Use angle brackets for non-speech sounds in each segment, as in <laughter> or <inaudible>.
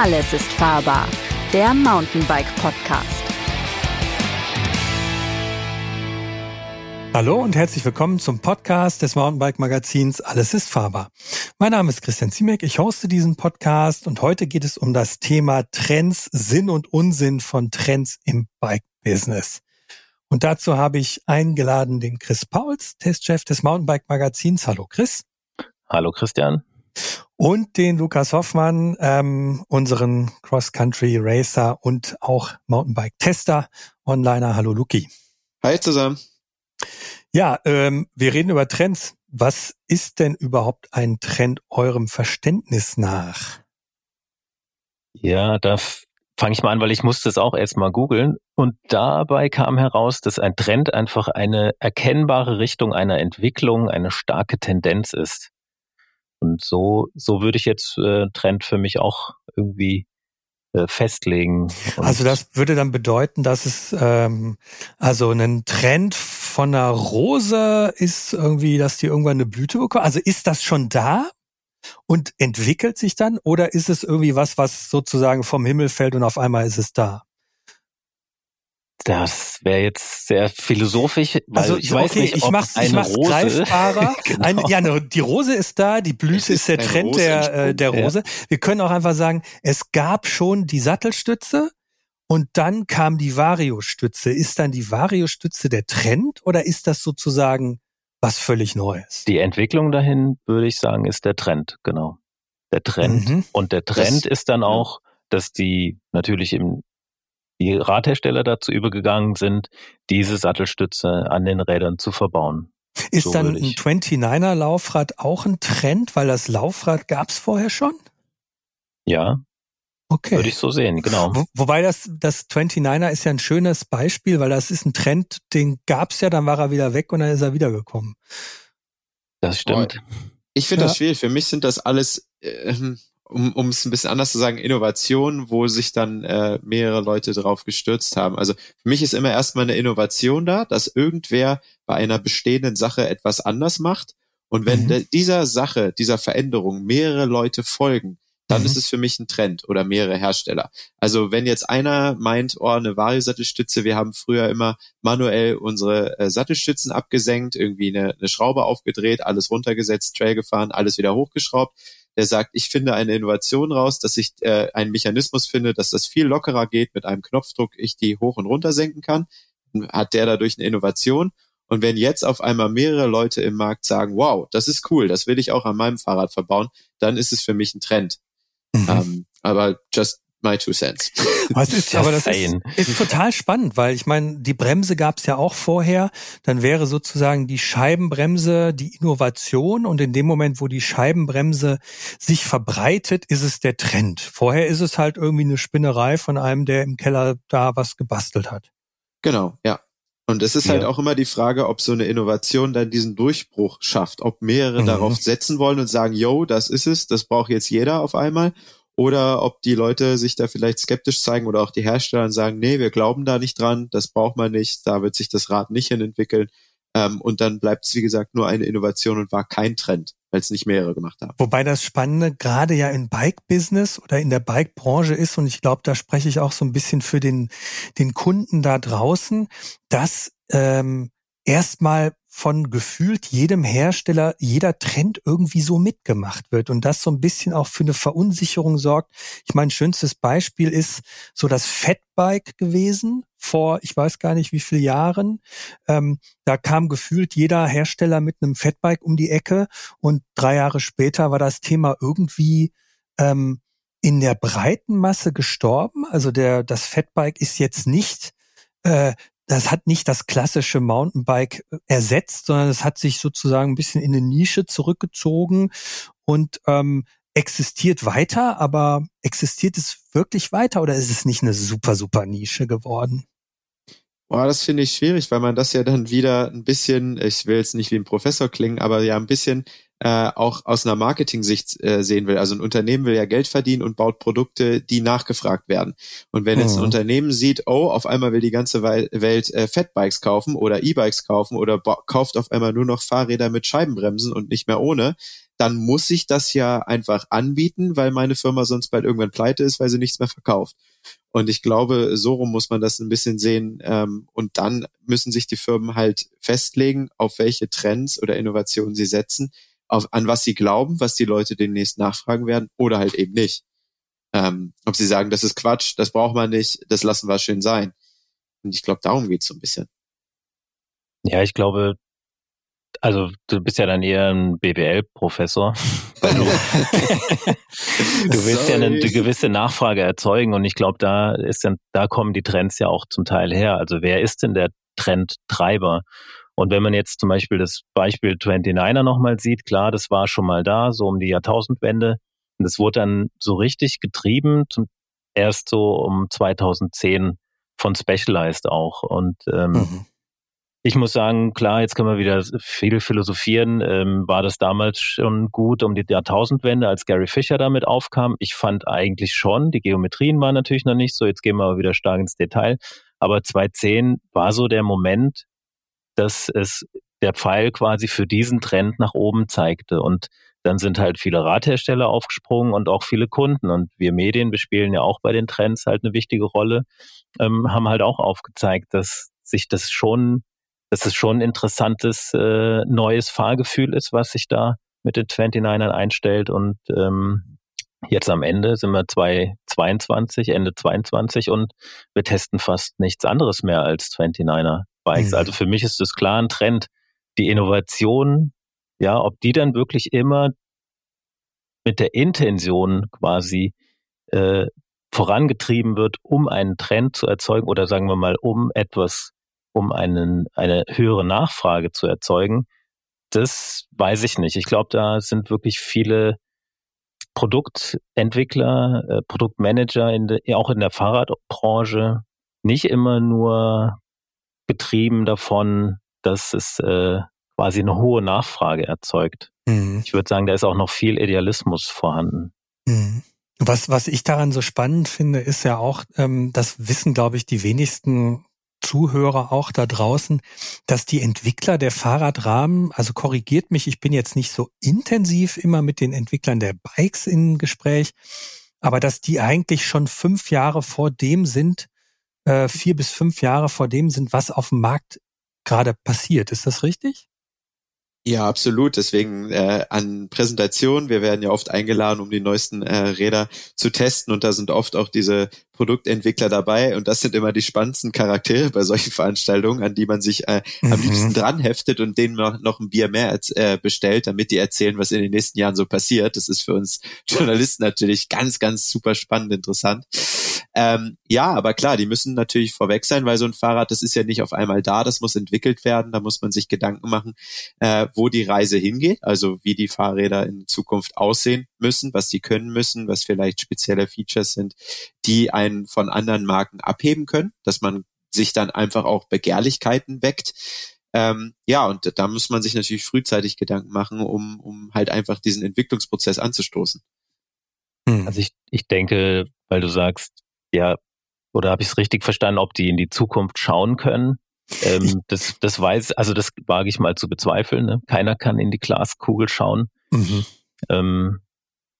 Alles ist fahrbar, der Mountainbike Podcast. Hallo und herzlich willkommen zum Podcast des Mountainbike Magazins Alles ist fahrbar. Mein Name ist Christian Ziemek, ich hoste diesen Podcast und heute geht es um das Thema Trends, Sinn und Unsinn von Trends im Bike Business. Und dazu habe ich eingeladen den Chris Pauls, Testchef des Mountainbike Magazins. Hallo Chris. Hallo Christian. Und den Lukas Hoffmann, ähm, unseren Cross-Country Racer und auch Mountainbike-Tester, Onliner. Hallo Luki. Hi zusammen. Ja, ähm, wir reden über Trends. Was ist denn überhaupt ein Trend eurem Verständnis nach? Ja, da fange ich mal an, weil ich musste es auch erstmal googeln. Und dabei kam heraus, dass ein Trend einfach eine erkennbare Richtung einer Entwicklung, eine starke Tendenz ist. Und so, so würde ich jetzt äh, Trend für mich auch irgendwie äh, festlegen. Und also das würde dann bedeuten, dass es ähm, also ein Trend von einer Rose ist irgendwie, dass die irgendwann eine Blüte bekommt. Also ist das schon da und entwickelt sich dann oder ist es irgendwie was, was sozusagen vom Himmel fällt und auf einmal ist es da? Das wäre jetzt sehr philosophisch, also, ich weiß okay, nicht, ob ich mach's, ich mach's Rose, greifbarer. <laughs> genau. Eine, ja, ne, die Rose ist da, die Blüte ist, ist, der Trend der, äh, der Rose. Ja. Wir können auch einfach sagen, es gab schon die Sattelstütze und dann kam die Vario-Stütze. Ist dann die Vario-Stütze der Trend oder ist das sozusagen was völlig Neues? Die Entwicklung dahin, würde ich sagen, ist der Trend, genau. Der Trend. Mhm. Und der Trend das, ist dann auch, dass die natürlich im die Radhersteller dazu übergegangen sind, diese Sattelstütze an den Rädern zu verbauen. Ist so dann ein 29er Laufrad auch ein Trend, weil das Laufrad gab es vorher schon? Ja. Okay. Würde ich so sehen, genau. Wo, wobei das, das 29er ist ja ein schönes Beispiel, weil das ist ein Trend, den gab es ja, dann war er wieder weg und dann ist er wiedergekommen. Das stimmt. Ich finde ja. das schwierig. Für mich sind das alles äh, um um es ein bisschen anders zu sagen, Innovation, wo sich dann äh, mehrere Leute drauf gestürzt haben. Also für mich ist immer erstmal eine Innovation da, dass irgendwer bei einer bestehenden Sache etwas anders macht. Und wenn mhm. dieser Sache, dieser Veränderung mehrere Leute folgen, dann mhm. ist es für mich ein Trend oder mehrere Hersteller. Also wenn jetzt einer meint, oh, eine Variosattelstütze, wir haben früher immer manuell unsere äh, Sattelstützen abgesenkt, irgendwie eine, eine Schraube aufgedreht, alles runtergesetzt, Trail gefahren, alles wieder hochgeschraubt, der sagt, ich finde eine Innovation raus, dass ich äh, einen Mechanismus finde, dass das viel lockerer geht, mit einem Knopfdruck ich die hoch und runter senken kann, hat der dadurch eine Innovation. Und wenn jetzt auf einmal mehrere Leute im Markt sagen, wow, das ist cool, das will ich auch an meinem Fahrrad verbauen, dann ist es für mich ein Trend. Mhm. Um, aber just my two cents. <laughs> Was ist, aber das ist, ist, total spannend, weil ich meine, die Bremse gab es ja auch vorher. Dann wäre sozusagen die Scheibenbremse die Innovation und in dem Moment, wo die Scheibenbremse sich verbreitet, ist es der Trend. Vorher ist es halt irgendwie eine Spinnerei von einem, der im Keller da was gebastelt hat. Genau, ja. Und es ist halt ja. halt auch immer die Frage, ob so eine Innovation dann diesen Durchbruch schafft, ob mehrere mhm. darauf setzen wollen und sagen, yo, das ist es, das braucht jetzt jeder auf einmal, oder ob die Leute sich da vielleicht skeptisch zeigen oder auch die Hersteller sagen, nee, wir glauben da nicht dran, das braucht man nicht, da wird sich das Rad nicht hin entwickeln. Ähm, und dann bleibt es, wie gesagt, nur eine Innovation und war kein Trend, weil es nicht mehrere gemacht haben. Wobei das Spannende gerade ja im Bike-Business oder in der Bike-Branche ist, und ich glaube, da spreche ich auch so ein bisschen für den, den Kunden da draußen, dass ähm, erstmal von gefühlt jedem Hersteller jeder Trend irgendwie so mitgemacht wird und das so ein bisschen auch für eine Verunsicherung sorgt. Ich meine, schönstes Beispiel ist so das Fatbike gewesen vor, ich weiß gar nicht wie viele Jahren. Ähm, da kam gefühlt jeder Hersteller mit einem Fatbike um die Ecke und drei Jahre später war das Thema irgendwie ähm, in der breiten Masse gestorben. Also der das Fatbike ist jetzt nicht äh, das hat nicht das klassische Mountainbike äh, ersetzt, sondern es hat sich sozusagen ein bisschen in eine Nische zurückgezogen und ähm, existiert weiter, aber existiert es wirklich weiter oder ist es nicht eine super, super Nische geworden? Boah, das finde ich schwierig, weil man das ja dann wieder ein bisschen, ich will jetzt nicht wie ein Professor klingen, aber ja ein bisschen äh, auch aus einer Marketing-Sicht äh, sehen will. Also ein Unternehmen will ja Geld verdienen und baut Produkte, die nachgefragt werden. Und wenn jetzt ein mhm. Unternehmen sieht, oh, auf einmal will die ganze Welt äh, Fatbikes kaufen oder E-Bikes kaufen oder kauft auf einmal nur noch Fahrräder mit Scheibenbremsen und nicht mehr ohne, dann muss ich das ja einfach anbieten, weil meine Firma sonst bald irgendwann pleite ist, weil sie nichts mehr verkauft. Und ich glaube, so rum muss man das ein bisschen sehen. Ähm, und dann müssen sich die Firmen halt festlegen, auf welche Trends oder Innovationen sie setzen, auf, an was sie glauben, was die Leute demnächst nachfragen werden oder halt eben nicht. Ähm, ob sie sagen, das ist Quatsch, das braucht man nicht, das lassen wir schön sein. Und ich glaube, darum geht's so ein bisschen. Ja, ich glaube, also du bist ja dann eher ein BWL-Professor. <laughs> Du, <laughs> du willst ja eine, gewisse Nachfrage erzeugen und ich glaube, da ist dann, da kommen die Trends ja auch zum Teil her. Also wer ist denn der Trendtreiber? Und wenn man jetzt zum Beispiel das Beispiel 29er nochmal sieht, klar, das war schon mal da, so um die Jahrtausendwende. Und das wurde dann so richtig getrieben, zum, erst so um 2010 von Specialized auch. Und ähm, mhm. Ich muss sagen, klar, jetzt können wir wieder viel philosophieren. Ähm, war das damals schon gut um die Jahrtausendwende, als Gary Fisher damit aufkam? Ich fand eigentlich schon. Die Geometrien waren natürlich noch nicht so. Jetzt gehen wir aber wieder stark ins Detail. Aber 2010 war so der Moment, dass es der Pfeil quasi für diesen Trend nach oben zeigte. Und dann sind halt viele Radhersteller aufgesprungen und auch viele Kunden. Und wir Medien, wir spielen ja auch bei den Trends halt eine wichtige Rolle, ähm, haben halt auch aufgezeigt, dass sich das schon dass es schon ein interessantes äh, neues Fahrgefühl ist, was sich da mit den 29ern einstellt. Und ähm, jetzt am Ende sind wir 2022, Ende 22 und wir testen fast nichts anderes mehr als 29er Bikes. Mhm. Also für mich ist das klar ein Trend. Die Innovation, ja, ob die dann wirklich immer mit der Intention quasi äh, vorangetrieben wird, um einen Trend zu erzeugen oder sagen wir mal, um etwas um einen, eine höhere Nachfrage zu erzeugen, das weiß ich nicht. Ich glaube, da sind wirklich viele Produktentwickler, äh, Produktmanager in de, auch in der Fahrradbranche nicht immer nur getrieben davon, dass es äh, quasi eine hohe Nachfrage erzeugt. Mhm. Ich würde sagen, da ist auch noch viel Idealismus vorhanden. Mhm. Was, was ich daran so spannend finde, ist ja auch, ähm, das wissen, glaube ich, die wenigsten Zuhörer auch da draußen, dass die Entwickler der Fahrradrahmen, also korrigiert mich, ich bin jetzt nicht so intensiv immer mit den Entwicklern der Bikes in Gespräch, aber dass die eigentlich schon fünf Jahre vor dem sind, äh, vier bis fünf Jahre vor dem sind, was auf dem Markt gerade passiert. Ist das richtig? Ja, absolut. Deswegen äh, an Präsentationen, wir werden ja oft eingeladen, um die neuesten äh, Räder zu testen und da sind oft auch diese Produktentwickler dabei und das sind immer die spannendsten Charaktere bei solchen Veranstaltungen, an die man sich äh, mhm. am liebsten dran heftet und denen noch, noch ein Bier mehr äh, bestellt, damit die erzählen, was in den nächsten Jahren so passiert. Das ist für uns Journalisten natürlich ganz, ganz super spannend, interessant. Ähm, ja, aber klar, die müssen natürlich vorweg sein, weil so ein Fahrrad, das ist ja nicht auf einmal da, das muss entwickelt werden, da muss man sich Gedanken machen, äh, wo die Reise hingeht, also wie die Fahrräder in Zukunft aussehen müssen, was die können müssen, was vielleicht spezielle Features sind, die einen von anderen Marken abheben können, dass man sich dann einfach auch Begehrlichkeiten weckt. Ähm, ja, und da muss man sich natürlich frühzeitig Gedanken machen, um, um halt einfach diesen Entwicklungsprozess anzustoßen. Hm. Also ich, ich denke, weil du sagst, ja, oder habe ich es richtig verstanden, ob die in die Zukunft schauen können? Ähm, das, das weiß, also das wage ich mal zu bezweifeln. Ne? Keiner kann in die Glaskugel schauen. Mhm. Ähm,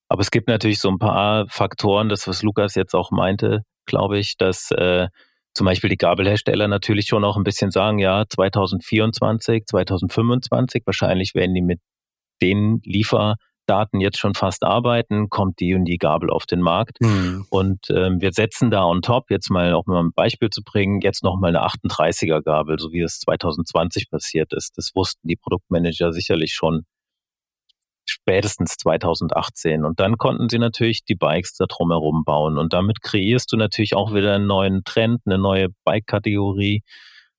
aber es gibt natürlich so ein paar Faktoren, das was Lukas jetzt auch meinte, glaube ich, dass äh, zum Beispiel die Gabelhersteller natürlich schon auch ein bisschen sagen, ja, 2024, 2025, wahrscheinlich werden die mit den Liefer Daten jetzt schon fast arbeiten, kommt die und die Gabel auf den Markt. Mhm. Und ähm, wir setzen da on top, jetzt mal auch mal ein Beispiel zu bringen, jetzt nochmal eine 38er Gabel, so wie es 2020 passiert ist. Das wussten die Produktmanager sicherlich schon spätestens 2018. Und dann konnten sie natürlich die Bikes da drumherum bauen. Und damit kreierst du natürlich auch wieder einen neuen Trend, eine neue Bike-Kategorie.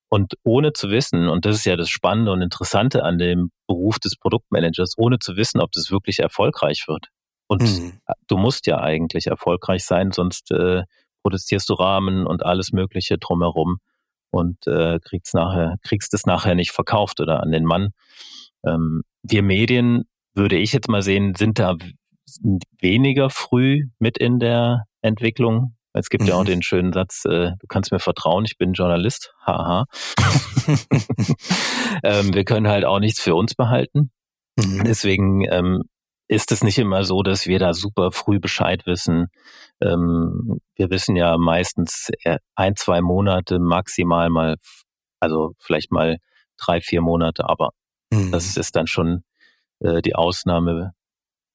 Und ohne zu wissen, und das ist ja das Spannende und Interessante an dem Beruf des Produktmanagers, ohne zu wissen, ob das wirklich erfolgreich wird. Und mhm. du musst ja eigentlich erfolgreich sein, sonst äh, produzierst du Rahmen und alles Mögliche drumherum und äh, kriegst nachher, kriegst es nachher nicht verkauft oder an den Mann. Ähm, wir Medien, würde ich jetzt mal sehen, sind da weniger früh mit in der Entwicklung es gibt mhm. ja auch mhm. den schönen Satz, äh, du kannst mir vertrauen, ich bin Journalist. Haha. <laughs> ähm, wir können halt auch nichts für uns behalten. Mhm. Deswegen ähm, ist es nicht immer so, dass wir da super früh Bescheid wissen. Ähm, wir wissen ja meistens ein, zwei Monate maximal mal, also vielleicht mal drei, vier Monate, aber mhm. das ist dann schon äh, die Ausnahme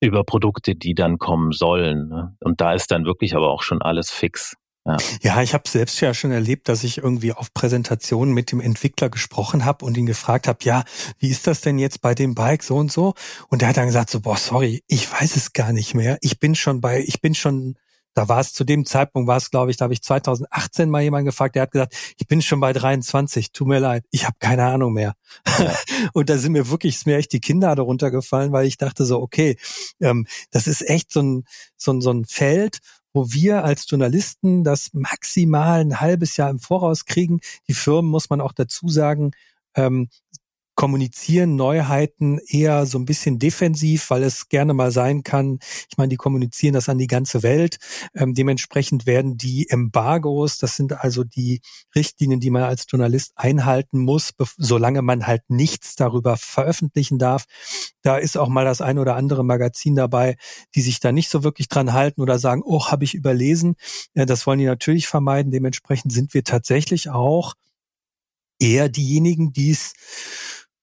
über Produkte, die dann kommen sollen. Ne? Und da ist dann wirklich aber auch schon alles fix. Ja, ja ich habe selbst ja schon erlebt, dass ich irgendwie auf Präsentationen mit dem Entwickler gesprochen habe und ihn gefragt habe, ja, wie ist das denn jetzt bei dem Bike so und so? Und er hat dann gesagt so, boah, sorry, ich weiß es gar nicht mehr. Ich bin schon bei, ich bin schon da war es zu dem Zeitpunkt, war es, glaube ich, da habe ich 2018 mal jemanden gefragt, der hat gesagt, ich bin schon bei 23, tut mir leid, ich habe keine Ahnung mehr. Ja. <laughs> und da sind mir wirklich, ist mir echt die Kinder darunter gefallen, weil ich dachte so, okay, ähm, das ist echt so ein, so ein, so ein Feld, wo wir als Journalisten das maximal ein halbes Jahr im Voraus kriegen. Die Firmen, muss man auch dazu sagen, ähm, kommunizieren Neuheiten eher so ein bisschen defensiv, weil es gerne mal sein kann. Ich meine, die kommunizieren das an die ganze Welt. Ähm, dementsprechend werden die Embargos, das sind also die Richtlinien, die man als Journalist einhalten muss, solange man halt nichts darüber veröffentlichen darf. Da ist auch mal das ein oder andere Magazin dabei, die sich da nicht so wirklich dran halten oder sagen, oh, habe ich überlesen. Ja, das wollen die natürlich vermeiden. Dementsprechend sind wir tatsächlich auch eher diejenigen, die es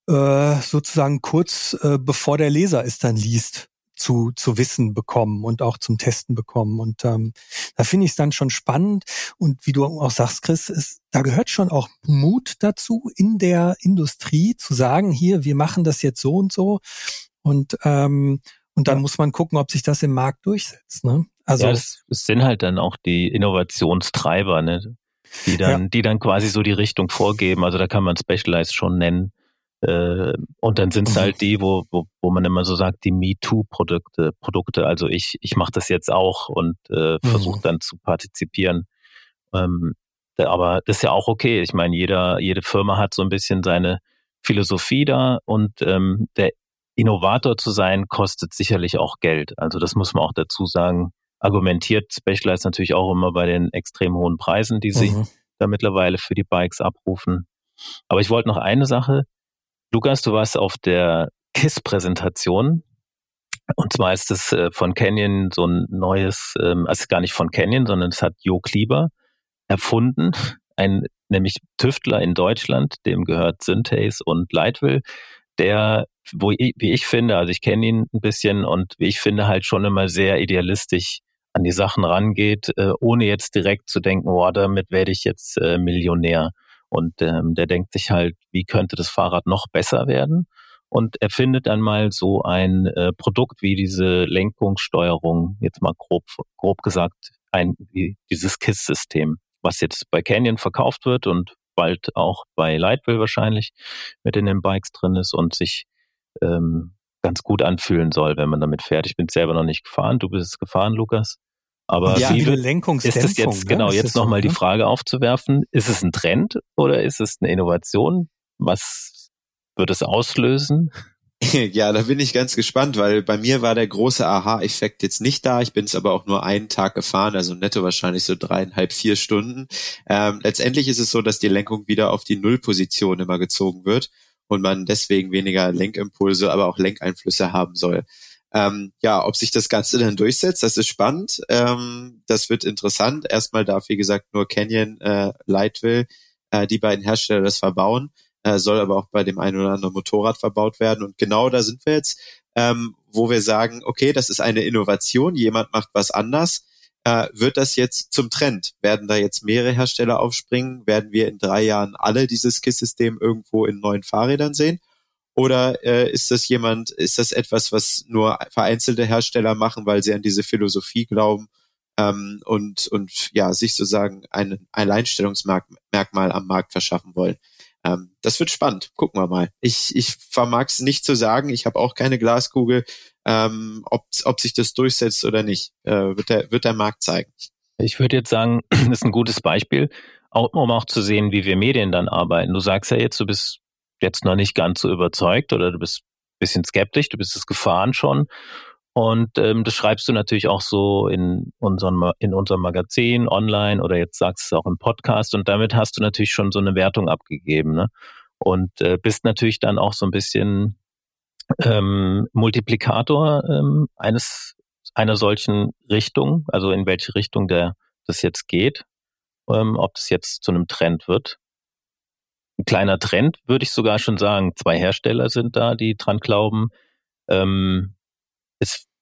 äh, sozusagen kurz äh, bevor der Leser es dann liest, zu, zu wissen bekommen und auch zum Testen bekommen. Und ähm, da finde ich es dann schon spannend. Und wie du auch sagst, Chris, ist, da gehört schon auch Mut dazu, in der Industrie zu sagen, hier, wir machen das jetzt so und so. Und, ähm, und dann muss man gucken, ob sich das im Markt durchsetzt. Ne? Also ja, es, es sind halt dann auch die Innovationstreiber, ne? die dann, ja. die dann quasi so die Richtung vorgeben. Also da kann man Specialized schon nennen. Äh, und dann sind es mhm. halt die, wo, wo, wo man immer so sagt, die MeToo-Produkte, Produkte. Also ich, ich mache das jetzt auch und äh, versuche mhm. dann zu partizipieren. Ähm, aber das ist ja auch okay. Ich meine, jeder, jede Firma hat so ein bisschen seine Philosophie da und ähm, der Innovator zu sein, kostet sicherlich auch Geld. Also das muss man auch dazu sagen. Argumentiert Specialized natürlich auch immer bei den extrem hohen Preisen, die sie mhm. da mittlerweile für die Bikes abrufen. Aber ich wollte noch eine Sache Lukas, du warst auf der KISS-Präsentation. Und zwar ist es äh, von Canyon so ein neues, ähm, also gar nicht von Canyon, sondern es hat Jo Klieber erfunden, ein nämlich Tüftler in Deutschland, dem gehört Synthase und Lightwill, der, wo ich, wie ich finde, also ich kenne ihn ein bisschen und wie ich finde halt schon immer sehr idealistisch an die Sachen rangeht, äh, ohne jetzt direkt zu denken, oh, damit werde ich jetzt äh, Millionär. Und ähm, der denkt sich halt, wie könnte das Fahrrad noch besser werden? Und er findet dann mal so ein äh, Produkt wie diese Lenkungssteuerung, jetzt mal grob, grob gesagt, ein, dieses KISS-System, was jetzt bei Canyon verkauft wird und bald auch bei Lightwheel wahrscheinlich mit in den Bikes drin ist und sich ähm, ganz gut anfühlen soll, wenn man damit fährt. Ich bin selber noch nicht gefahren. Du bist gefahren, Lukas. Aber ja, wie ist es jetzt, genau, ne? jetzt nochmal so, die ne? Frage aufzuwerfen, ist es ein Trend oder ist es eine Innovation? Was wird es auslösen? <laughs> Ja, da bin ich ganz gespannt, weil bei mir war der große Aha-Effekt jetzt nicht da. Ich bin es aber auch nur einen Tag gefahren, also netto wahrscheinlich so dreieinhalb, vier Stunden. Ähm, letztendlich ist es so, dass die Lenkung wieder auf die Nullposition immer gezogen wird und man deswegen weniger Lenkimpulse, aber auch Lenkeinflüsse haben soll. Ähm, ja, ob sich das Ganze dann durchsetzt, das ist spannend. Ähm, das wird interessant. Erstmal darf, wie gesagt, nur Canyon, äh, Lightwill, äh, die beiden Hersteller das verbauen, äh, soll aber auch bei dem einen oder anderen Motorrad verbaut werden. Und genau da sind wir jetzt, ähm, wo wir sagen, okay, das ist eine Innovation, jemand macht was anders. Äh, wird das jetzt zum Trend? Werden da jetzt mehrere Hersteller aufspringen? Werden wir in drei Jahren alle dieses KISS-System irgendwo in neuen Fahrrädern sehen? Oder äh, ist das jemand, ist das etwas, was nur vereinzelte Hersteller machen, weil sie an diese Philosophie glauben ähm, und, und ja, sich sozusagen ein Alleinstellungsmerkmal am Markt verschaffen wollen? Ähm, das wird spannend. Gucken wir mal. Ich, ich vermag es nicht zu sagen. Ich habe auch keine Glaskugel, ähm, ob, ob sich das durchsetzt oder nicht. Äh, wird, der, wird der Markt zeigen. Ich würde jetzt sagen, <clears throat> das ist ein gutes Beispiel, auch, um auch zu sehen, wie wir Medien dann arbeiten. Du sagst ja jetzt, du bist jetzt noch nicht ganz so überzeugt oder du bist ein bisschen skeptisch, du bist es gefahren schon. Und ähm, das schreibst du natürlich auch so in unserem, in unserem Magazin, online oder jetzt sagst du es auch im Podcast. Und damit hast du natürlich schon so eine Wertung abgegeben. Ne? Und äh, bist natürlich dann auch so ein bisschen ähm, Multiplikator ähm, eines einer solchen Richtung, also in welche Richtung der das jetzt geht, ähm, ob das jetzt zu einem Trend wird. Ein kleiner Trend würde ich sogar schon sagen. Zwei Hersteller sind da, die dran glauben. Ähm,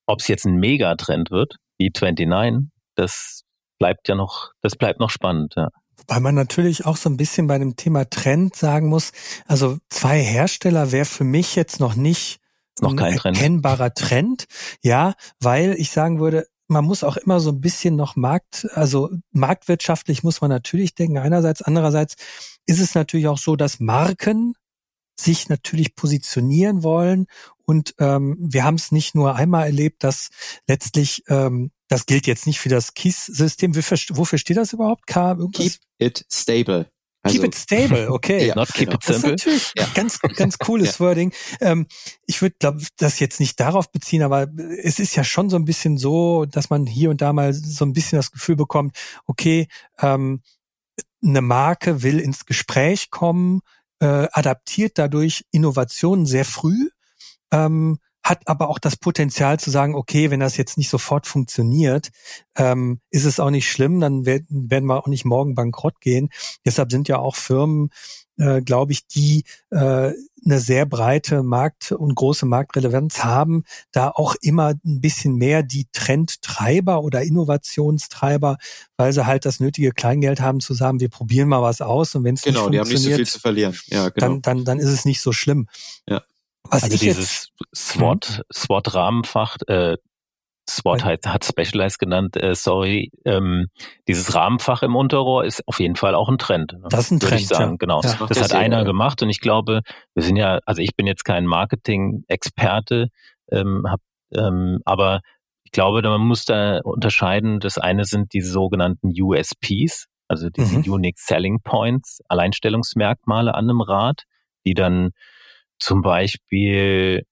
ob es jetzt ein Megatrend wird, wie 29, das bleibt ja noch, das bleibt noch spannend, ja. Weil man natürlich auch so ein bisschen bei dem Thema Trend sagen muss, also zwei Hersteller wäre für mich jetzt noch nicht noch kein Trend. erkennbarer Trend. Ja, weil ich sagen würde, man muss auch immer so ein bisschen noch Markt, also marktwirtschaftlich muss man natürlich denken einerseits, andererseits ist es natürlich auch so, dass Marken sich natürlich positionieren wollen und ähm, wir haben es nicht nur einmal erlebt, dass letztlich ähm, das gilt jetzt nicht für das KISS-System. Wofür steht das überhaupt? K Keep it stable. Also, keep it stable, okay. <laughs> ja, not keep genau. it simple. Das ist natürlich ja. ganz, ganz cooles <laughs> ja. Wording. Ähm, ich würde glaube das jetzt nicht darauf beziehen, aber es ist ja schon so ein bisschen so, dass man hier und da mal so ein bisschen das Gefühl bekommt, okay, ähm, eine Marke will ins Gespräch kommen, äh, adaptiert dadurch Innovationen sehr früh, ähm, hat aber auch das Potenzial zu sagen, okay, wenn das jetzt nicht sofort funktioniert, ähm, ist es auch nicht schlimm, dann werden, werden wir auch nicht morgen bankrott gehen. Deshalb sind ja auch Firmen, äh, glaube ich, die äh, eine sehr breite Markt- und große Marktrelevanz haben, da auch immer ein bisschen mehr die Trendtreiber oder Innovationstreiber, weil sie halt das nötige Kleingeld haben zu sagen, wir probieren mal was aus und wenn es genau, nicht funktioniert, die haben nicht so viel zu verlieren. Ja, genau. dann, dann, dann ist es nicht so schlimm. Ja. Was also dieses SWOT, hm? SWOT-Rahmenfach, äh, SWOT hat, hat Specialized genannt, äh, sorry, ähm, dieses Rahmenfach im Unterrohr ist auf jeden Fall auch ein Trend. Ne? Das ist ein Trend, ich sagen. Ja. Genau, ja. das, das hat einer ja. gemacht und ich glaube, wir sind ja, also ich bin jetzt kein Marketing-Experte, ähm, hab, ähm, aber ich glaube, man muss da unterscheiden. Das eine sind die sogenannten USPs, also diese mhm. Unique Selling Points, Alleinstellungsmerkmale an einem Rad, die dann zum Beispiel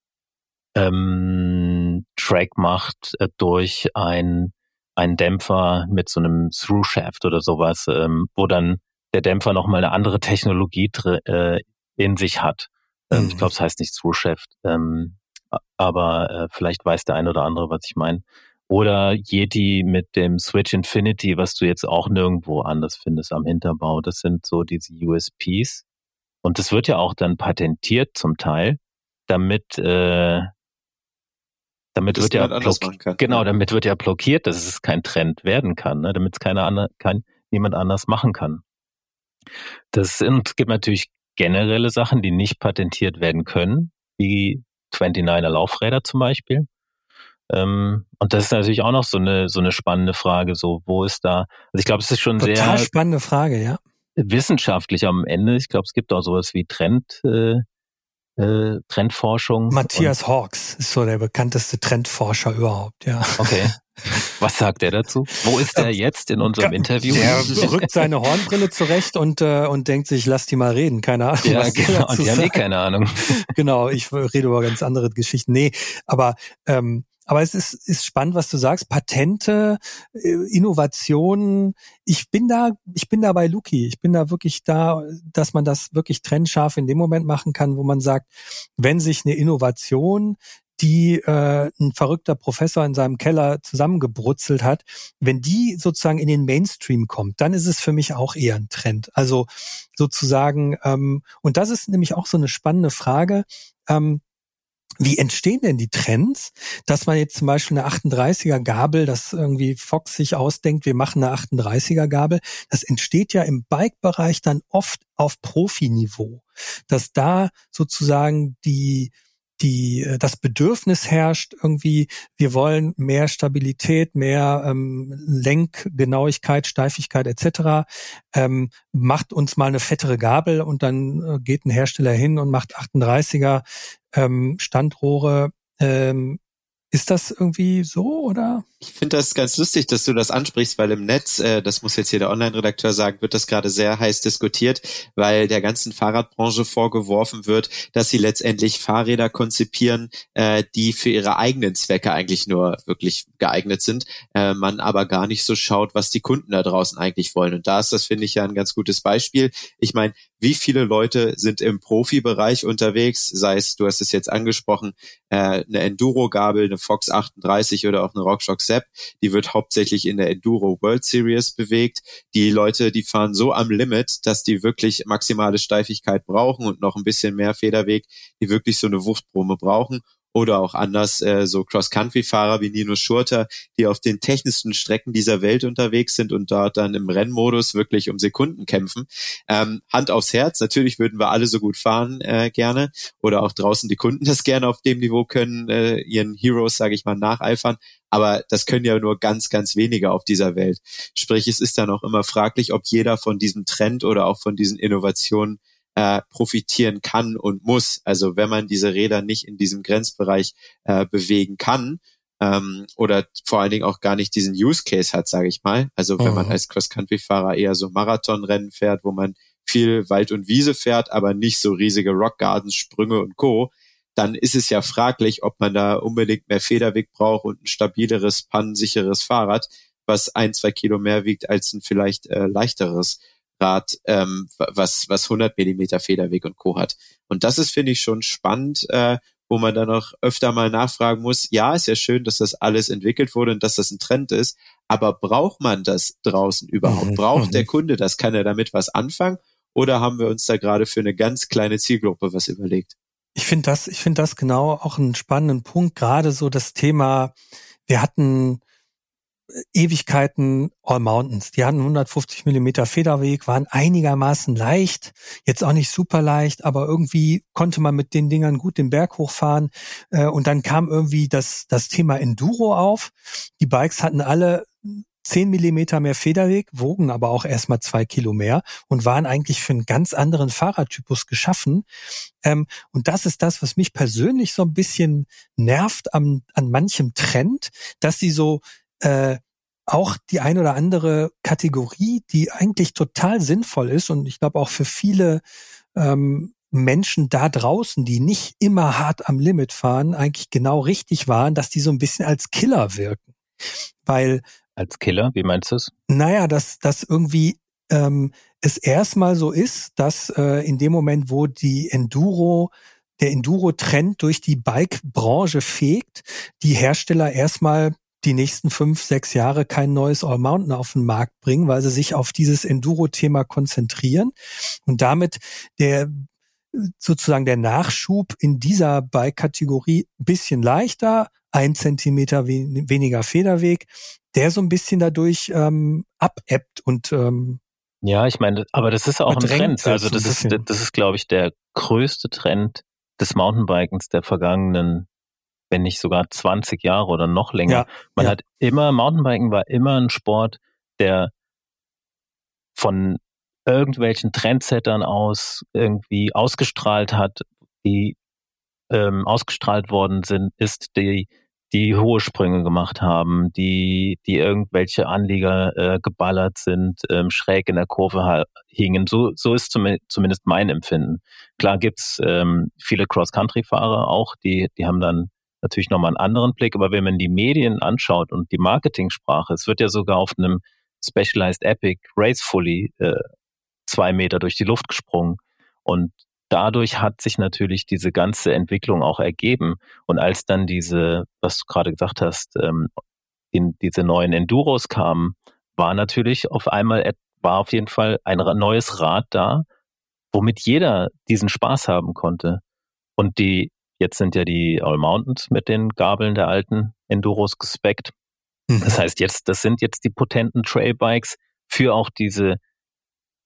ähm, Track macht äh, durch ein ein Dämpfer mit so einem Through-Shaft oder sowas, ähm, wo dann der Dämpfer nochmal eine andere Technologie äh, in sich hat. Ähm, mhm. Ich glaube, es heißt nicht Through-Shaft, ähm, aber äh, vielleicht weiß der eine oder andere, was ich meine. Oder Yeti mit dem Switch Infinity, was du jetzt auch nirgendwo anders findest am Hinterbau. Das sind so diese USPs. Und das wird ja auch dann patentiert zum Teil, damit äh, damit wird ja kann, genau, damit wird ja blockiert, dass es kein Trend werden kann, ne? damit es keiner andere, kein, niemand anders machen kann. Das sind, gibt natürlich generelle Sachen, die nicht patentiert werden können, wie 29er Laufräder zum Beispiel. Ähm, und das ist natürlich auch noch so eine so eine spannende Frage. So, wo ist da? Also ich glaube, es ist schon Total sehr Total spannende Frage, ja. Wissenschaftlich am Ende. Ich glaube, es gibt auch sowas wie Trend. Äh, äh, Trendforschung. Matthias Hawks ist so der bekannteste Trendforscher überhaupt, ja. Okay. <laughs> Was sagt er dazu? Wo ist er jetzt in unserem Interview? Er <laughs> rückt seine Hornbrille zurecht und, äh, und denkt sich, lass die mal reden. Keine Ahnung. Ja, genau. Und die haben eh keine Ahnung. <laughs> genau, ich rede über ganz andere Geschichten. Nee, aber ähm, aber es ist, ist spannend, was du sagst. Patente, äh, Innovationen. Ich bin da, ich bin da bei Luki. Ich bin da wirklich da, dass man das wirklich trennscharf in dem Moment machen kann, wo man sagt, wenn sich eine Innovation die äh, ein verrückter Professor in seinem Keller zusammengebrutzelt hat, wenn die sozusagen in den Mainstream kommt, dann ist es für mich auch eher ein Trend. Also sozusagen, ähm, und das ist nämlich auch so eine spannende Frage. Ähm, wie entstehen denn die Trends, dass man jetzt zum Beispiel eine 38er Gabel, dass irgendwie Fox sich ausdenkt, wir machen eine 38er Gabel, das entsteht ja im Bike-Bereich dann oft auf Profiniveau, dass da sozusagen die die das Bedürfnis herrscht irgendwie wir wollen mehr Stabilität mehr ähm, Lenkgenauigkeit Steifigkeit etc ähm, macht uns mal eine fettere Gabel und dann äh, geht ein Hersteller hin und macht 38er ähm, Standrohre. Ähm, ist das irgendwie so oder? Ich finde das ganz lustig, dass du das ansprichst, weil im Netz, äh, das muss jetzt hier der Online-Redakteur sagen, wird das gerade sehr heiß diskutiert, weil der ganzen Fahrradbranche vorgeworfen wird, dass sie letztendlich Fahrräder konzipieren, äh, die für ihre eigenen Zwecke eigentlich nur wirklich geeignet sind, äh, man aber gar nicht so schaut, was die Kunden da draußen eigentlich wollen. Und da ist das, finde ich, ja ein ganz gutes Beispiel. Ich meine, wie viele Leute sind im Profibereich unterwegs, sei es, du hast es jetzt angesprochen, äh, eine Enduro-Gabel, eine Fox 38 oder auch eine RockShox Sepp, die wird hauptsächlich in der Enduro World Series bewegt. Die Leute, die fahren so am Limit, dass die wirklich maximale Steifigkeit brauchen und noch ein bisschen mehr Federweg, die wirklich so eine Wuchtbrumme brauchen oder auch anders äh, so Cross-Country-Fahrer wie Nino Schurter, die auf den technischsten Strecken dieser Welt unterwegs sind und dort dann im Rennmodus wirklich um Sekunden kämpfen. Ähm, Hand aufs Herz, natürlich würden wir alle so gut fahren äh, gerne oder auch draußen die Kunden das gerne auf dem Niveau können, äh, ihren Heroes, sage ich mal, nacheifern. Aber das können ja nur ganz, ganz wenige auf dieser Welt. Sprich, es ist dann auch immer fraglich, ob jeder von diesem Trend oder auch von diesen Innovationen äh, profitieren kann und muss. Also wenn man diese Räder nicht in diesem Grenzbereich äh, bewegen kann ähm, oder vor allen Dingen auch gar nicht diesen Use Case hat, sage ich mal. Also wenn mhm. man als Cross-Country-Fahrer eher so Marathonrennen fährt, wo man viel Wald und Wiese fährt, aber nicht so riesige Rock Gardens, Sprünge und Co., dann ist es ja fraglich, ob man da unbedingt mehr Federweg braucht und ein stabileres, pannensicheres Fahrrad, was ein, zwei Kilo mehr wiegt als ein vielleicht äh, leichteres. Rad, ähm, was, was 100 Millimeter Federweg und Co. hat. Und das ist, finde ich, schon spannend, äh, wo man dann auch öfter mal nachfragen muss, ja, ist ja schön, dass das alles entwickelt wurde und dass das ein Trend ist, aber braucht man das draußen überhaupt? Braucht der. Kunde das? Kann er damit was anfangen? Oder haben wir uns da gerade für eine ganz kleine Zielgruppe was überlegt? Ich finde das, ich finde das genau auch einen spannenden Punkt, gerade so das Thema, wir hatten Ewigkeiten All Mountains. Die hatten 150 Millimeter Federweg, waren einigermaßen leicht, jetzt auch nicht super leicht, aber irgendwie konnte man mit den Dingern gut den Berg hochfahren. Äh, und dann kam irgendwie das, das Thema Enduro auf. Die Bikes hatten alle 10 Millimeter mehr Federweg, wogen aber auch erstmal zwei Kilo mehr und waren eigentlich für einen ganz anderen Fahrradtypus geschaffen. Ähm, und das ist das, was mich persönlich so ein bisschen nervt an, an manchem Trend, dass sie so äh, auch die ein oder andere Kategorie, die eigentlich total sinnvoll ist und ich glaube auch für viele ähm, Menschen da draußen, die nicht immer hart am Limit fahren, eigentlich genau richtig waren, dass die so ein bisschen als Killer wirken. Weil als Killer, wie meinst du es? Naja, dass das irgendwie ähm, es erstmal so ist, dass äh, in dem Moment, wo die Enduro der Enduro-Trend durch die Bike-Branche fegt, die Hersteller erstmal die nächsten fünf, sechs Jahre kein neues All Mountain auf den Markt bringen, weil sie sich auf dieses Enduro-Thema konzentrieren und damit der sozusagen der Nachschub in dieser Bike-Kategorie ein bisschen leichter, ein Zentimeter we weniger Federweg, der so ein bisschen dadurch ähm, abebbt und ähm, ja, ich meine, aber das ist auch ein Trend. Also das ist, das ist, glaube ich, der größte Trend des Mountainbikens der vergangenen wenn nicht sogar 20 Jahre oder noch länger. Ja, Man ja. hat immer, Mountainbiken war immer ein Sport, der von irgendwelchen Trendsettern aus irgendwie ausgestrahlt hat, die ähm, ausgestrahlt worden sind, ist, die die hohe Sprünge gemacht haben, die die irgendwelche Anlieger äh, geballert sind, ähm, schräg in der Kurve hingen. So so ist zum, zumindest mein Empfinden. Klar gibt's ähm, viele Cross-Country-Fahrer auch, die die haben dann natürlich nochmal einen anderen Blick, aber wenn man die Medien anschaut und die Marketingsprache, es wird ja sogar auf einem Specialized Epic Racefully äh, zwei Meter durch die Luft gesprungen. Und dadurch hat sich natürlich diese ganze Entwicklung auch ergeben. Und als dann diese, was du gerade gesagt hast, ähm, in diese neuen Enduros kamen, war natürlich auf einmal, war auf jeden Fall ein neues Rad da, womit jeder diesen Spaß haben konnte. Und die Jetzt sind ja die All Mountains mit den Gabeln der alten Enduros gespeckt. Mhm. Das heißt jetzt, das sind jetzt die potenten Trailbikes für auch diese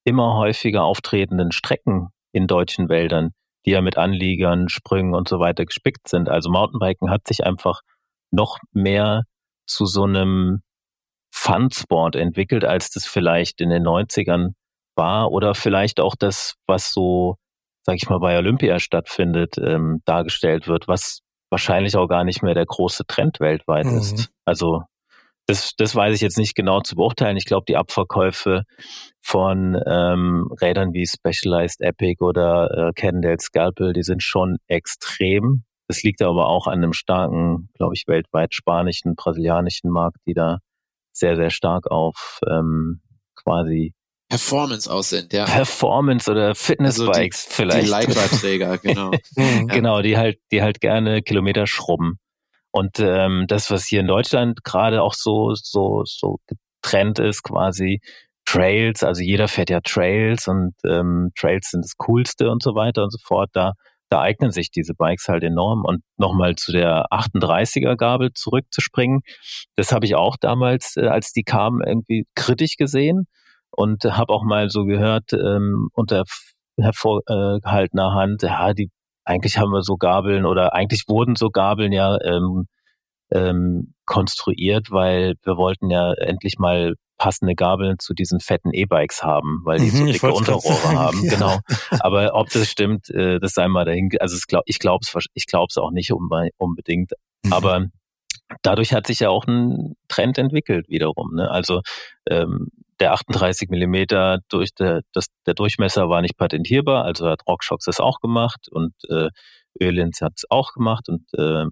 immer häufiger auftretenden Strecken in deutschen Wäldern, die ja mit Anliegern, Sprüngen und so weiter gespickt sind. Also Mountainbiken hat sich einfach noch mehr zu so einem Fun-Sport entwickelt, als das vielleicht in den 90ern war oder vielleicht auch das, was so sag ich mal, bei Olympia stattfindet, ähm, dargestellt wird, was wahrscheinlich auch gar nicht mehr der große Trend weltweit mhm. ist. Also das, das weiß ich jetzt nicht genau zu beurteilen. Ich glaube, die Abverkäufe von ähm, Rädern wie Specialized Epic oder äh, Cannondale Scalpel, die sind schon extrem. Das liegt aber auch an einem starken, glaube ich, weltweit spanischen, brasilianischen Markt, die da sehr, sehr stark auf ähm, quasi Performance aus sind, ja. Performance oder Fitnessbikes also vielleicht. Die Leica-Träger, <laughs> genau. ja. <laughs> Genau, die halt, die halt gerne Kilometer schrubben. Und ähm, das, was hier in Deutschland gerade auch so, so, so getrennt ist, quasi Trails, also jeder fährt ja Trails und ähm, Trails sind das Coolste und so weiter und so fort. Da, da eignen sich diese Bikes halt enorm. Und nochmal zu der 38er Gabel zurückzuspringen, das habe ich auch damals, äh, als die kamen, irgendwie kritisch gesehen und habe auch mal so gehört ähm, unter hervorgehaltener Hand, ja, die eigentlich haben wir so Gabeln oder eigentlich wurden so Gabeln ja ähm, ähm, konstruiert, weil wir wollten ja endlich mal passende Gabeln zu diesen fetten E-Bikes haben, weil die mhm, so dicke Unterrohre haben. <laughs> Ja. Genau. Aber ob das stimmt, äh, das sei mal dahin. Also glaub, ich glaube es, ich glaube es auch nicht unbedingt. Mhm. Aber dadurch hat sich ja auch ein Trend entwickelt wiederum. Ne? Also ähm, der 38 Millimeter durch der, das, der Durchmesser war nicht patentierbar, also hat RockShox das auch gemacht und äh, Ölins hat es auch gemacht und äh,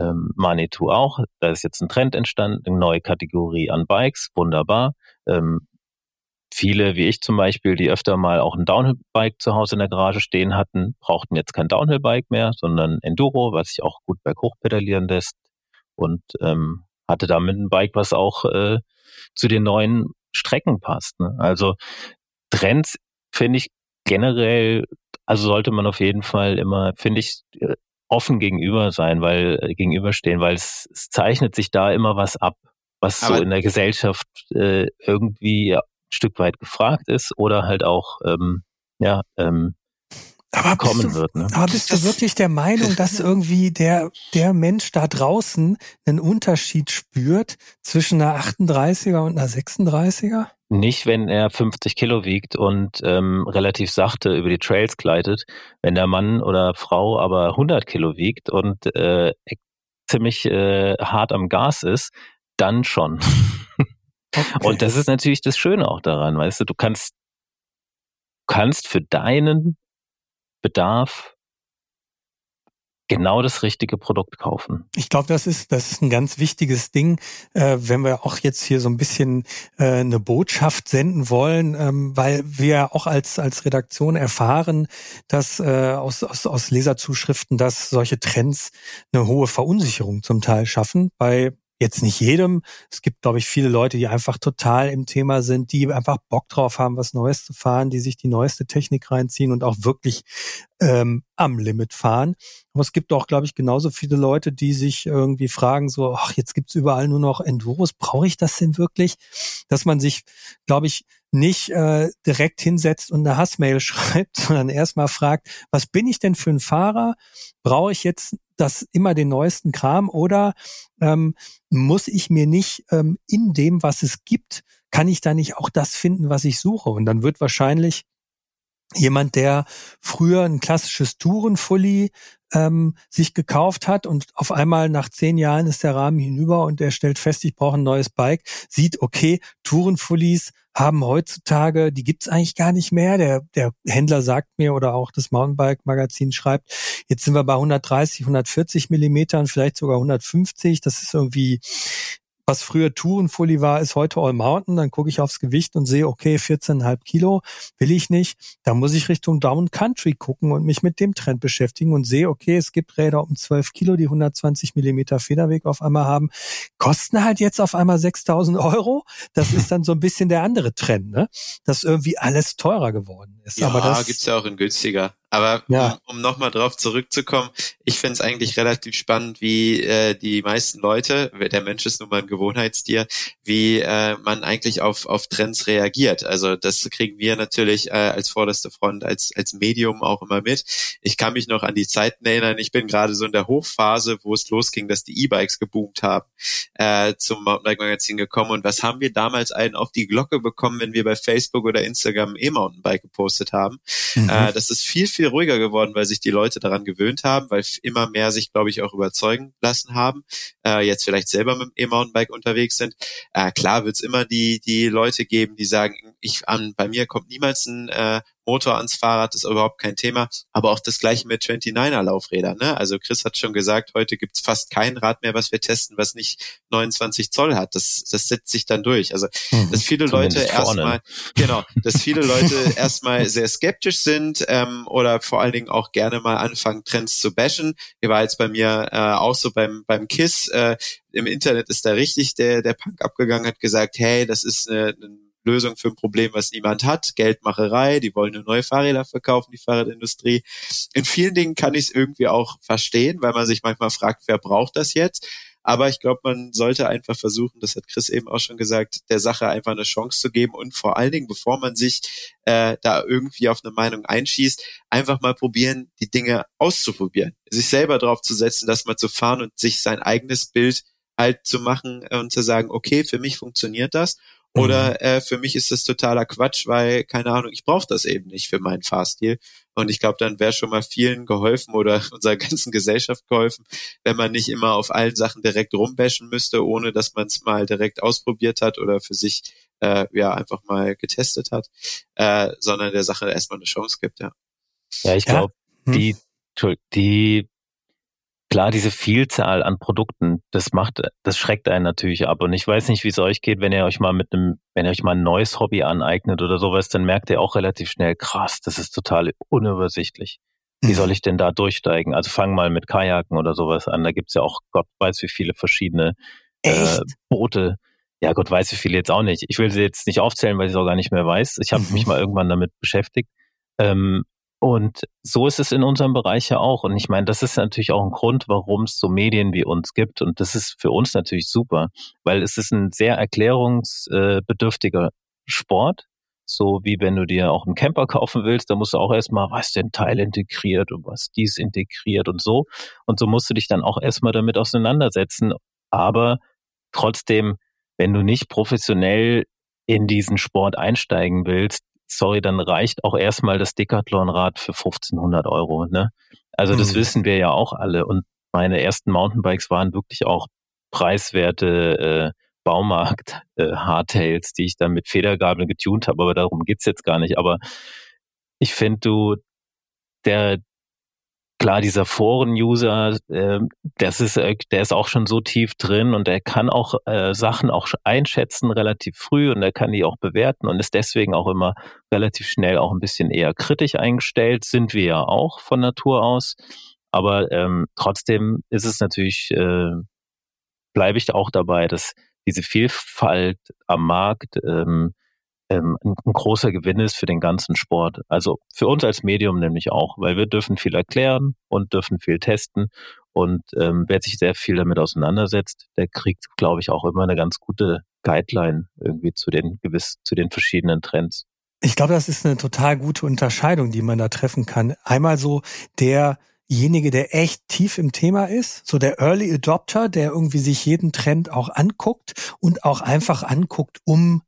ähm, Manitou auch. Da ist jetzt ein Trend entstanden, eine neue Kategorie an Bikes, wunderbar. Ähm, viele, wie ich zum Beispiel, die öfter mal auch ein Downhill-Bike zu Hause in der Garage stehen hatten, brauchten jetzt kein Downhill-Bike mehr, sondern Enduro, was sich auch gut berghoch pedalieren lässt und ähm, hatte damit ein Bike, was auch äh, zu den neuen Strecken passt. Ne? Also Trends finde ich generell, also sollte man auf jeden Fall immer, finde ich, äh, offen gegenüber sein, weil äh, gegenüberstehen, weil es, es zeichnet sich da immer was ab, was Aber so in der Gesellschaft äh, irgendwie ein Stück weit gefragt ist oder halt auch ähm, ja ähm, aber kommen du, wird. Ne? Aber bist du wirklich der Meinung, dass <laughs> irgendwie der, der Mensch da draußen einen Unterschied spürt zwischen einer 38er und einer 36er? Nicht, wenn er 50 Kilo wiegt und ähm, relativ sachte über die Trails gleitet. Wenn der Mann oder Frau aber 100 Kilo wiegt und äh, ziemlich äh, hart am Gas ist, dann schon. Okay. Und das ist natürlich das Schöne auch daran, weißt du, du kannst, kannst für deinen Bedarf genau das richtige Produkt kaufen. Ich glaube, das ist das ist ein ganz wichtiges Ding, äh, wenn wir auch jetzt hier so ein bisschen äh, eine Botschaft senden wollen, ähm, weil wir auch als als Redaktion erfahren, dass äh, aus, aus aus Leserzuschriften, dass solche Trends eine hohe Verunsicherung zum Teil schaffen bei jetzt nicht jedem. Es gibt, glaube ich, viele Leute, die einfach total im Thema sind, die einfach Bock drauf haben, was Neues zu fahren, die sich die neueste Technik reinziehen und auch wirklich ähm, am Limit fahren. Aber es gibt auch, glaube ich, genauso viele Leute, die sich irgendwie fragen, so, ach, jetzt gibt's überall nur noch Enduros, brauche ich das denn wirklich? Dass man sich, glaube ich, nicht äh, direkt hinsetzt und eine Hassmail <laughs> schreibt, sondern erstmal fragt, was bin ich denn für ein Fahrer? Brauche ich jetzt das immer den neuesten Kram oder ähm, muss ich mir nicht ähm, in dem, was es gibt, kann ich da nicht auch das finden, was ich suche? Und dann wird wahrscheinlich jemand, der früher ein klassisches Tourenfully ähm, sich gekauft hat und auf einmal nach zehn Jahren ist der Rahmen hinüber und er stellt fest, ich brauche ein neues Bike, sieht, okay, Tourenfullies haben heutzutage, die gibt's eigentlich gar nicht mehr. Der, der Händler sagt mir oder auch das Mountainbike-Magazin schreibt, jetzt sind wir bei 130, 140 Millimetern, vielleicht sogar 150. Das ist irgendwie was früher Tourenfolie war, ist heute All Mountain. Dann gucke ich aufs Gewicht und sehe, okay, 14,5 Kilo will ich nicht. Da muss ich Richtung Down Country gucken und mich mit dem Trend beschäftigen und sehe, okay, es gibt Räder um 12 Kilo, die 120 Millimeter Federweg auf einmal haben, kosten halt jetzt auf einmal 6.000 Euro. Das ist dann so ein bisschen der andere Trend, ne? Dass irgendwie alles teurer geworden ist. Ja, Aber das gibt's ja auch in günstiger. Aber ja. um, um nochmal drauf zurückzukommen, ich finde es eigentlich relativ spannend, wie äh, die meisten Leute, der Mensch ist nun mal ein Gewohnheitstier, wie äh, man eigentlich auf, auf Trends reagiert. Also das kriegen wir natürlich äh, als vorderste Front, als, als Medium auch immer mit. Ich kann mich noch an die Zeiten erinnern, ich bin gerade so in der Hochphase, wo es losging, dass die E-Bikes geboomt haben, äh, zum Mountainbike-Magazin gekommen. Und was haben wir damals einen auf die Glocke bekommen, wenn wir bei Facebook oder Instagram E-Mountainbike gepostet haben? Mhm. Äh, das ist viel, viel viel ruhiger geworden, weil sich die Leute daran gewöhnt haben, weil immer mehr sich, glaube ich, auch überzeugen lassen haben, äh, jetzt vielleicht selber mit dem E-Mountainbike unterwegs sind. Äh, klar wird es immer die, die Leute geben, die sagen, ich an, bei mir kommt niemals ein äh, Motor ans Fahrrad ist überhaupt kein Thema. Aber auch das gleiche mit 29er Laufrädern. Ne? Also Chris hat schon gesagt, heute gibt's fast kein Rad mehr, was wir testen, was nicht 29 Zoll hat. Das, das setzt sich dann durch. Also mhm, dass viele Leute erstmal, genau, dass viele Leute <laughs> erstmal sehr skeptisch sind ähm, oder vor allen Dingen auch gerne mal anfangen, Trends zu bashen. Hier war jetzt bei mir äh, auch so beim, beim KISS, äh, im Internet ist da richtig der, der Punk abgegangen, hat gesagt, hey, das ist eine, eine Lösung für ein Problem, was niemand hat, Geldmacherei, die wollen nur neue Fahrräder verkaufen, die Fahrradindustrie. In vielen Dingen kann ich es irgendwie auch verstehen, weil man sich manchmal fragt, wer braucht das jetzt? Aber ich glaube, man sollte einfach versuchen, das hat Chris eben auch schon gesagt, der Sache einfach eine Chance zu geben und vor allen Dingen, bevor man sich äh, da irgendwie auf eine Meinung einschießt, einfach mal probieren, die Dinge auszuprobieren, sich selber drauf zu setzen, das mal zu fahren und sich sein eigenes Bild halt zu machen und zu sagen, okay, für mich funktioniert das oder mhm. äh, für mich ist das totaler Quatsch, weil, keine Ahnung, ich brauche das eben nicht für meinen Fahrstil. Und ich glaube, dann wäre schon mal vielen geholfen oder <laughs> unserer ganzen Gesellschaft geholfen, wenn man nicht immer auf allen Sachen direkt rumbashen müsste, ohne dass man es mal direkt ausprobiert hat oder für sich äh, ja einfach mal getestet hat, äh, sondern der Sache erstmal eine Chance gibt, ja. Ja, ich glaube, ja. hm. die, die Klar, diese Vielzahl an Produkten, das macht, das schreckt einen natürlich ab. Und ich weiß nicht, wie es euch geht, wenn ihr euch mal mit einem, wenn ihr euch mal ein neues Hobby aneignet oder sowas, dann merkt ihr auch relativ schnell, krass, das ist total unübersichtlich. Wie mhm. soll ich denn da durchsteigen? Also fang mal mit Kajaken oder sowas an. Da gibt's ja auch Gott weiß wie viele verschiedene äh, Boote. Ja, Gott weiß wie viele jetzt auch nicht. Ich will sie jetzt nicht aufzählen, weil ich es auch gar nicht mehr weiß. Ich habe mhm. mich mal irgendwann damit beschäftigt. Ähm, und so ist es in unserem Bereich ja auch. Und ich meine, das ist natürlich auch ein Grund, warum es so Medien wie uns gibt. Und das ist für uns natürlich super, weil es ist ein sehr erklärungsbedürftiger Sport. So wie wenn du dir auch einen Camper kaufen willst, da musst du auch erstmal, was den Teil integriert und was dies integriert und so. Und so musst du dich dann auch erstmal damit auseinandersetzen. Aber trotzdem, wenn du nicht professionell in diesen Sport einsteigen willst, sorry, dann reicht auch erstmal das Decathlon-Rad für 1500 Euro. Ne? Also das mhm. wissen wir ja auch alle. Und meine ersten Mountainbikes waren wirklich auch preiswerte äh, Baumarkt äh, die ich dann mit Federgabel getunt habe, aber darum geht's jetzt gar nicht. Aber ich finde, du, der, klar, dieser Foren-User, äh, das ist, äh, der ist auch schon so tief drin und er kann auch äh, Sachen auch einschätzen relativ früh und er kann die auch bewerten und ist deswegen auch immer relativ schnell auch ein bisschen eher kritisch eingestellt. Sind wir ja auch von Natur aus. Aber ähm, trotzdem ist es natürlich, äh, bleibe ich auch dabei, dass diese Vielfalt am Markt ähm, ähm, ein, ein, großer Gewinn ist für den ganzen Sport. Also für uns als Medium nämlich auch, weil wir dürfen viel erklären und dürfen viel testen. Und ähm, wer sich sehr viel damit auseinandersetzt, der kriegt, glaube ich, auch immer eine ganz gute Guideline irgendwie zu den gewiss zu den verschiedenen Trends. Ich glaube, das ist eine total gute Unterscheidung, die man da treffen kann. Einmal so derjenige, der echt tief im Thema ist, so der Early Adopter, der irgendwie sich jeden Trend auch anguckt und auch einfach anguckt, um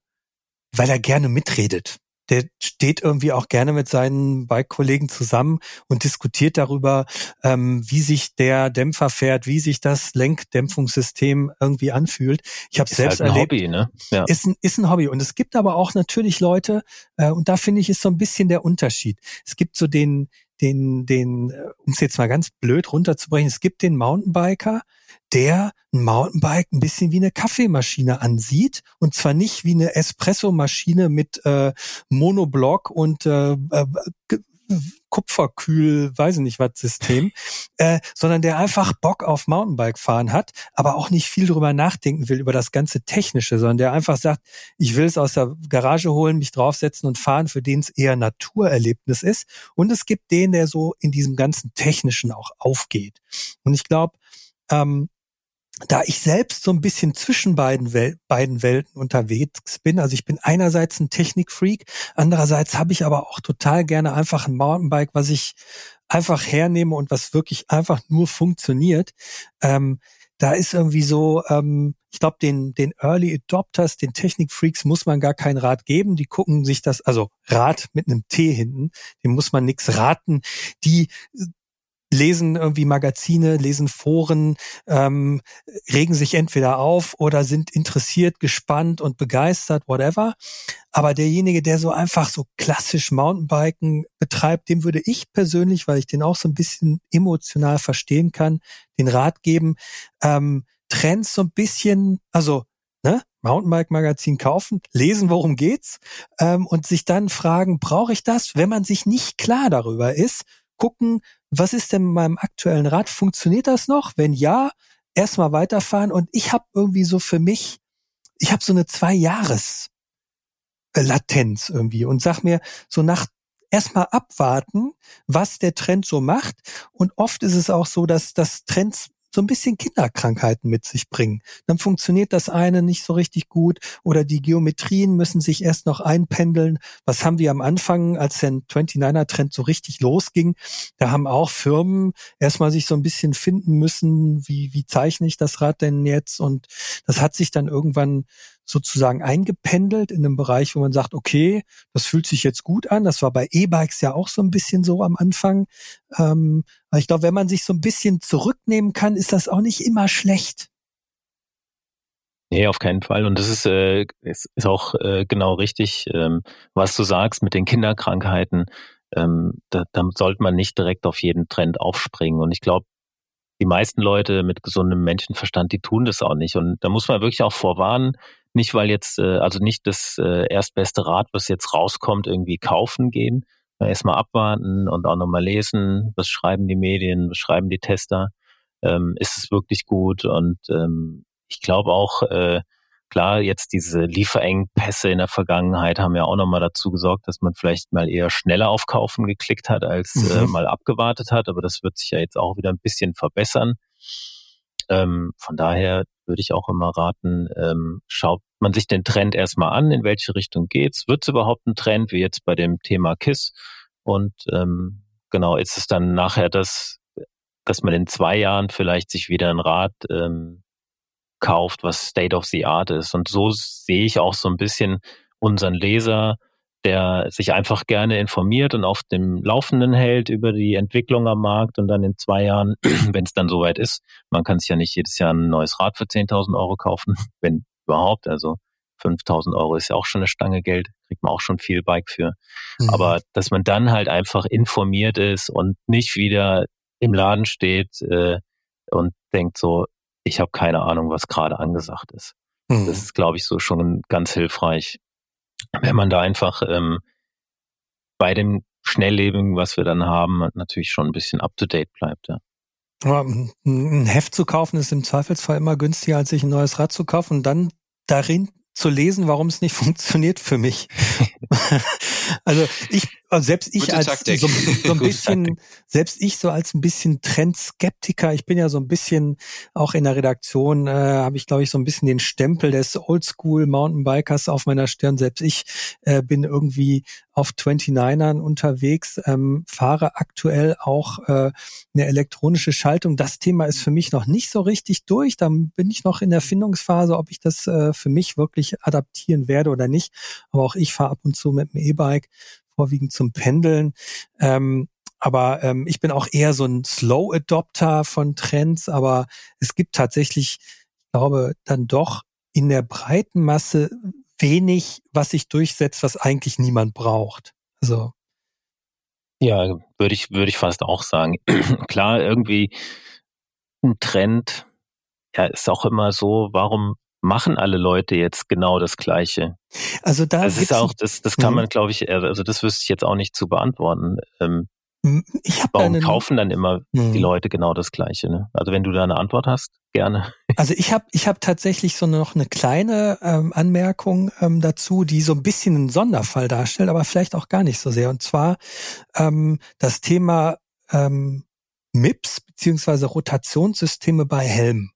weil er gerne mitredet. Der steht irgendwie auch gerne mit seinen Bike-Kollegen zusammen und diskutiert darüber, ähm, wie sich der Dämpfer fährt, wie sich das Lenkdämpfungssystem irgendwie anfühlt. Ich habe selbst halt ein erlebt. Hobby, ne? ja. ist, ein, ist ein Hobby. Und es gibt aber auch natürlich Leute, äh, und da finde ich, ist so ein bisschen der Unterschied. Es gibt so den, den, den, äh, um es jetzt mal ganz blöd runterzubrechen, es gibt den Mountainbiker, der ein Mountainbike ein bisschen wie eine Kaffeemaschine ansieht und zwar nicht wie eine Espresso-Maschine mit äh, Monoblock und äh, äh, Kupferkühl, weiß ich nicht was System, <laughs> äh, sondern der einfach Bock auf Mountainbike fahren hat, aber auch nicht viel drüber nachdenken will über das ganze Technische, sondern der einfach sagt, ich will es aus der Garage holen, mich draufsetzen und fahren, für den es eher Naturerlebnis ist. Und es gibt den, der so in diesem ganzen Technischen auch aufgeht. Und ich glaube, ähm, da ich selbst so ein bisschen zwischen beiden, Wel beiden Welten unterwegs bin, also ich bin einerseits ein Technikfreak, andererseits habe ich aber auch total gerne einfach ein Mountainbike, was ich einfach hernehme und was wirklich einfach nur funktioniert. Ähm, da ist irgendwie so, ähm, ich glaube, den, den Early Adopters, den Technikfreaks muss man gar kein Rat geben. Die gucken sich das, also Rat mit einem T hinten, dem muss man nichts raten. Die lesen irgendwie Magazine, lesen Foren, ähm, regen sich entweder auf oder sind interessiert, gespannt und begeistert, whatever. Aber derjenige, der so einfach so klassisch Mountainbiken betreibt, dem würde ich persönlich, weil ich den auch so ein bisschen emotional verstehen kann, den Rat geben, ähm, Trends so ein bisschen, also ne, Mountainbike-Magazin kaufen, lesen, worum geht's, ähm, und sich dann fragen, brauche ich das? Wenn man sich nicht klar darüber ist, gucken, was ist denn mit meinem aktuellen Rad? Funktioniert das noch? Wenn ja, erstmal weiterfahren. Und ich habe irgendwie so für mich, ich habe so eine zwei Jahres Latenz irgendwie und sag mir so nach erstmal abwarten, was der Trend so macht. Und oft ist es auch so, dass das Trends so ein bisschen Kinderkrankheiten mit sich bringen. Dann funktioniert das eine nicht so richtig gut oder die Geometrien müssen sich erst noch einpendeln. Was haben wir am Anfang, als der 29er-Trend so richtig losging? Da haben auch Firmen erstmal sich so ein bisschen finden müssen, wie, wie zeichne ich das Rad denn jetzt? Und das hat sich dann irgendwann sozusagen eingependelt in einem Bereich, wo man sagt, okay, das fühlt sich jetzt gut an. Das war bei E-Bikes ja auch so ein bisschen so am Anfang. Ähm, ich glaube, wenn man sich so ein bisschen zurücknehmen kann, ist das auch nicht immer schlecht. Nee, auf keinen Fall. Und das ist, äh, ist, ist auch äh, genau richtig, ähm, was du sagst mit den Kinderkrankheiten. Ähm, da, da sollte man nicht direkt auf jeden Trend aufspringen. Und ich glaube, die meisten Leute mit gesundem Menschenverstand, die tun das auch nicht. Und da muss man wirklich auch vorwarnen, nicht, weil jetzt, äh, also nicht das äh, erstbeste Rad, was jetzt rauskommt, irgendwie kaufen gehen. Erstmal abwarten und auch nochmal lesen, was schreiben die Medien, was schreiben die Tester. Ähm, ist es wirklich gut? Und ähm, ich glaube auch, äh, klar, jetzt diese Lieferengpässe in der Vergangenheit haben ja auch nochmal dazu gesorgt, dass man vielleicht mal eher schneller auf Kaufen geklickt hat, als äh, mhm. äh, mal abgewartet hat. Aber das wird sich ja jetzt auch wieder ein bisschen verbessern. Ähm, von daher würde ich auch immer raten, ähm, schaut man sich den Trend erstmal an, in welche Richtung geht's. Wird es überhaupt ein Trend, wie jetzt bei dem Thema KISS? Und ähm, genau, ist es dann nachher das, dass man in zwei Jahren vielleicht sich wieder ein Rad ähm, kauft, was State of the Art ist. Und so sehe ich auch so ein bisschen unseren Leser der sich einfach gerne informiert und auf dem Laufenden hält über die Entwicklung am Markt und dann in zwei Jahren, <clears throat> wenn es dann soweit ist, man kann sich ja nicht jedes Jahr ein neues Rad für 10.000 Euro kaufen, <laughs> wenn überhaupt, also 5.000 Euro ist ja auch schon eine Stange Geld, kriegt man auch schon viel Bike für. Mhm. Aber dass man dann halt einfach informiert ist und nicht wieder im Laden steht äh, und denkt so, ich habe keine Ahnung, was gerade angesagt ist. Mhm. Das ist, glaube ich, so schon ganz hilfreich wenn man da einfach ähm, bei dem Schnellleben, was wir dann haben, natürlich schon ein bisschen up-to-date bleibt. Ja. Ein Heft zu kaufen ist im Zweifelsfall immer günstiger, als sich ein neues Rad zu kaufen und dann darin zu lesen, warum es nicht <laughs> funktioniert für mich. <laughs> also ich, selbst ich Gute als so, so, ein <laughs> bisschen, selbst ich so als ein bisschen Trendskeptiker, ich bin ja so ein bisschen auch in der Redaktion, äh, habe ich glaube ich so ein bisschen den Stempel des Oldschool Mountainbikers auf meiner Stirn. Selbst ich äh, bin irgendwie auf 29ern unterwegs, ähm, fahre aktuell auch äh, eine elektronische Schaltung. Das Thema ist für mich noch nicht so richtig durch. Da bin ich noch in der Findungsphase, ob ich das äh, für mich wirklich adaptieren werde oder nicht. Aber auch ich fahre ab und zu mit dem E-Bike, vorwiegend zum Pendeln. Ähm, aber ähm, ich bin auch eher so ein Slow Adopter von Trends, aber es gibt tatsächlich, ich glaube, dann doch in der breiten Masse wenig, was sich durchsetzt, was eigentlich niemand braucht. Also. Ja, würde ich, würde ich fast auch sagen. <clears throat> Klar, irgendwie ein Trend, ja, ist auch immer so, warum machen alle Leute jetzt genau das Gleiche? Also da das ist auch, das, das kann mhm. man, glaube ich, also das wüsste ich jetzt auch nicht zu beantworten. Ähm, ich hab Warum kaufen dann immer hm. die Leute genau das Gleiche? Ne? Also wenn du da eine Antwort hast, gerne. Also ich habe ich hab tatsächlich so noch eine kleine ähm, Anmerkung ähm, dazu, die so ein bisschen einen Sonderfall darstellt, aber vielleicht auch gar nicht so sehr. Und zwar ähm, das Thema ähm, MIPS beziehungsweise Rotationssysteme bei Helmen.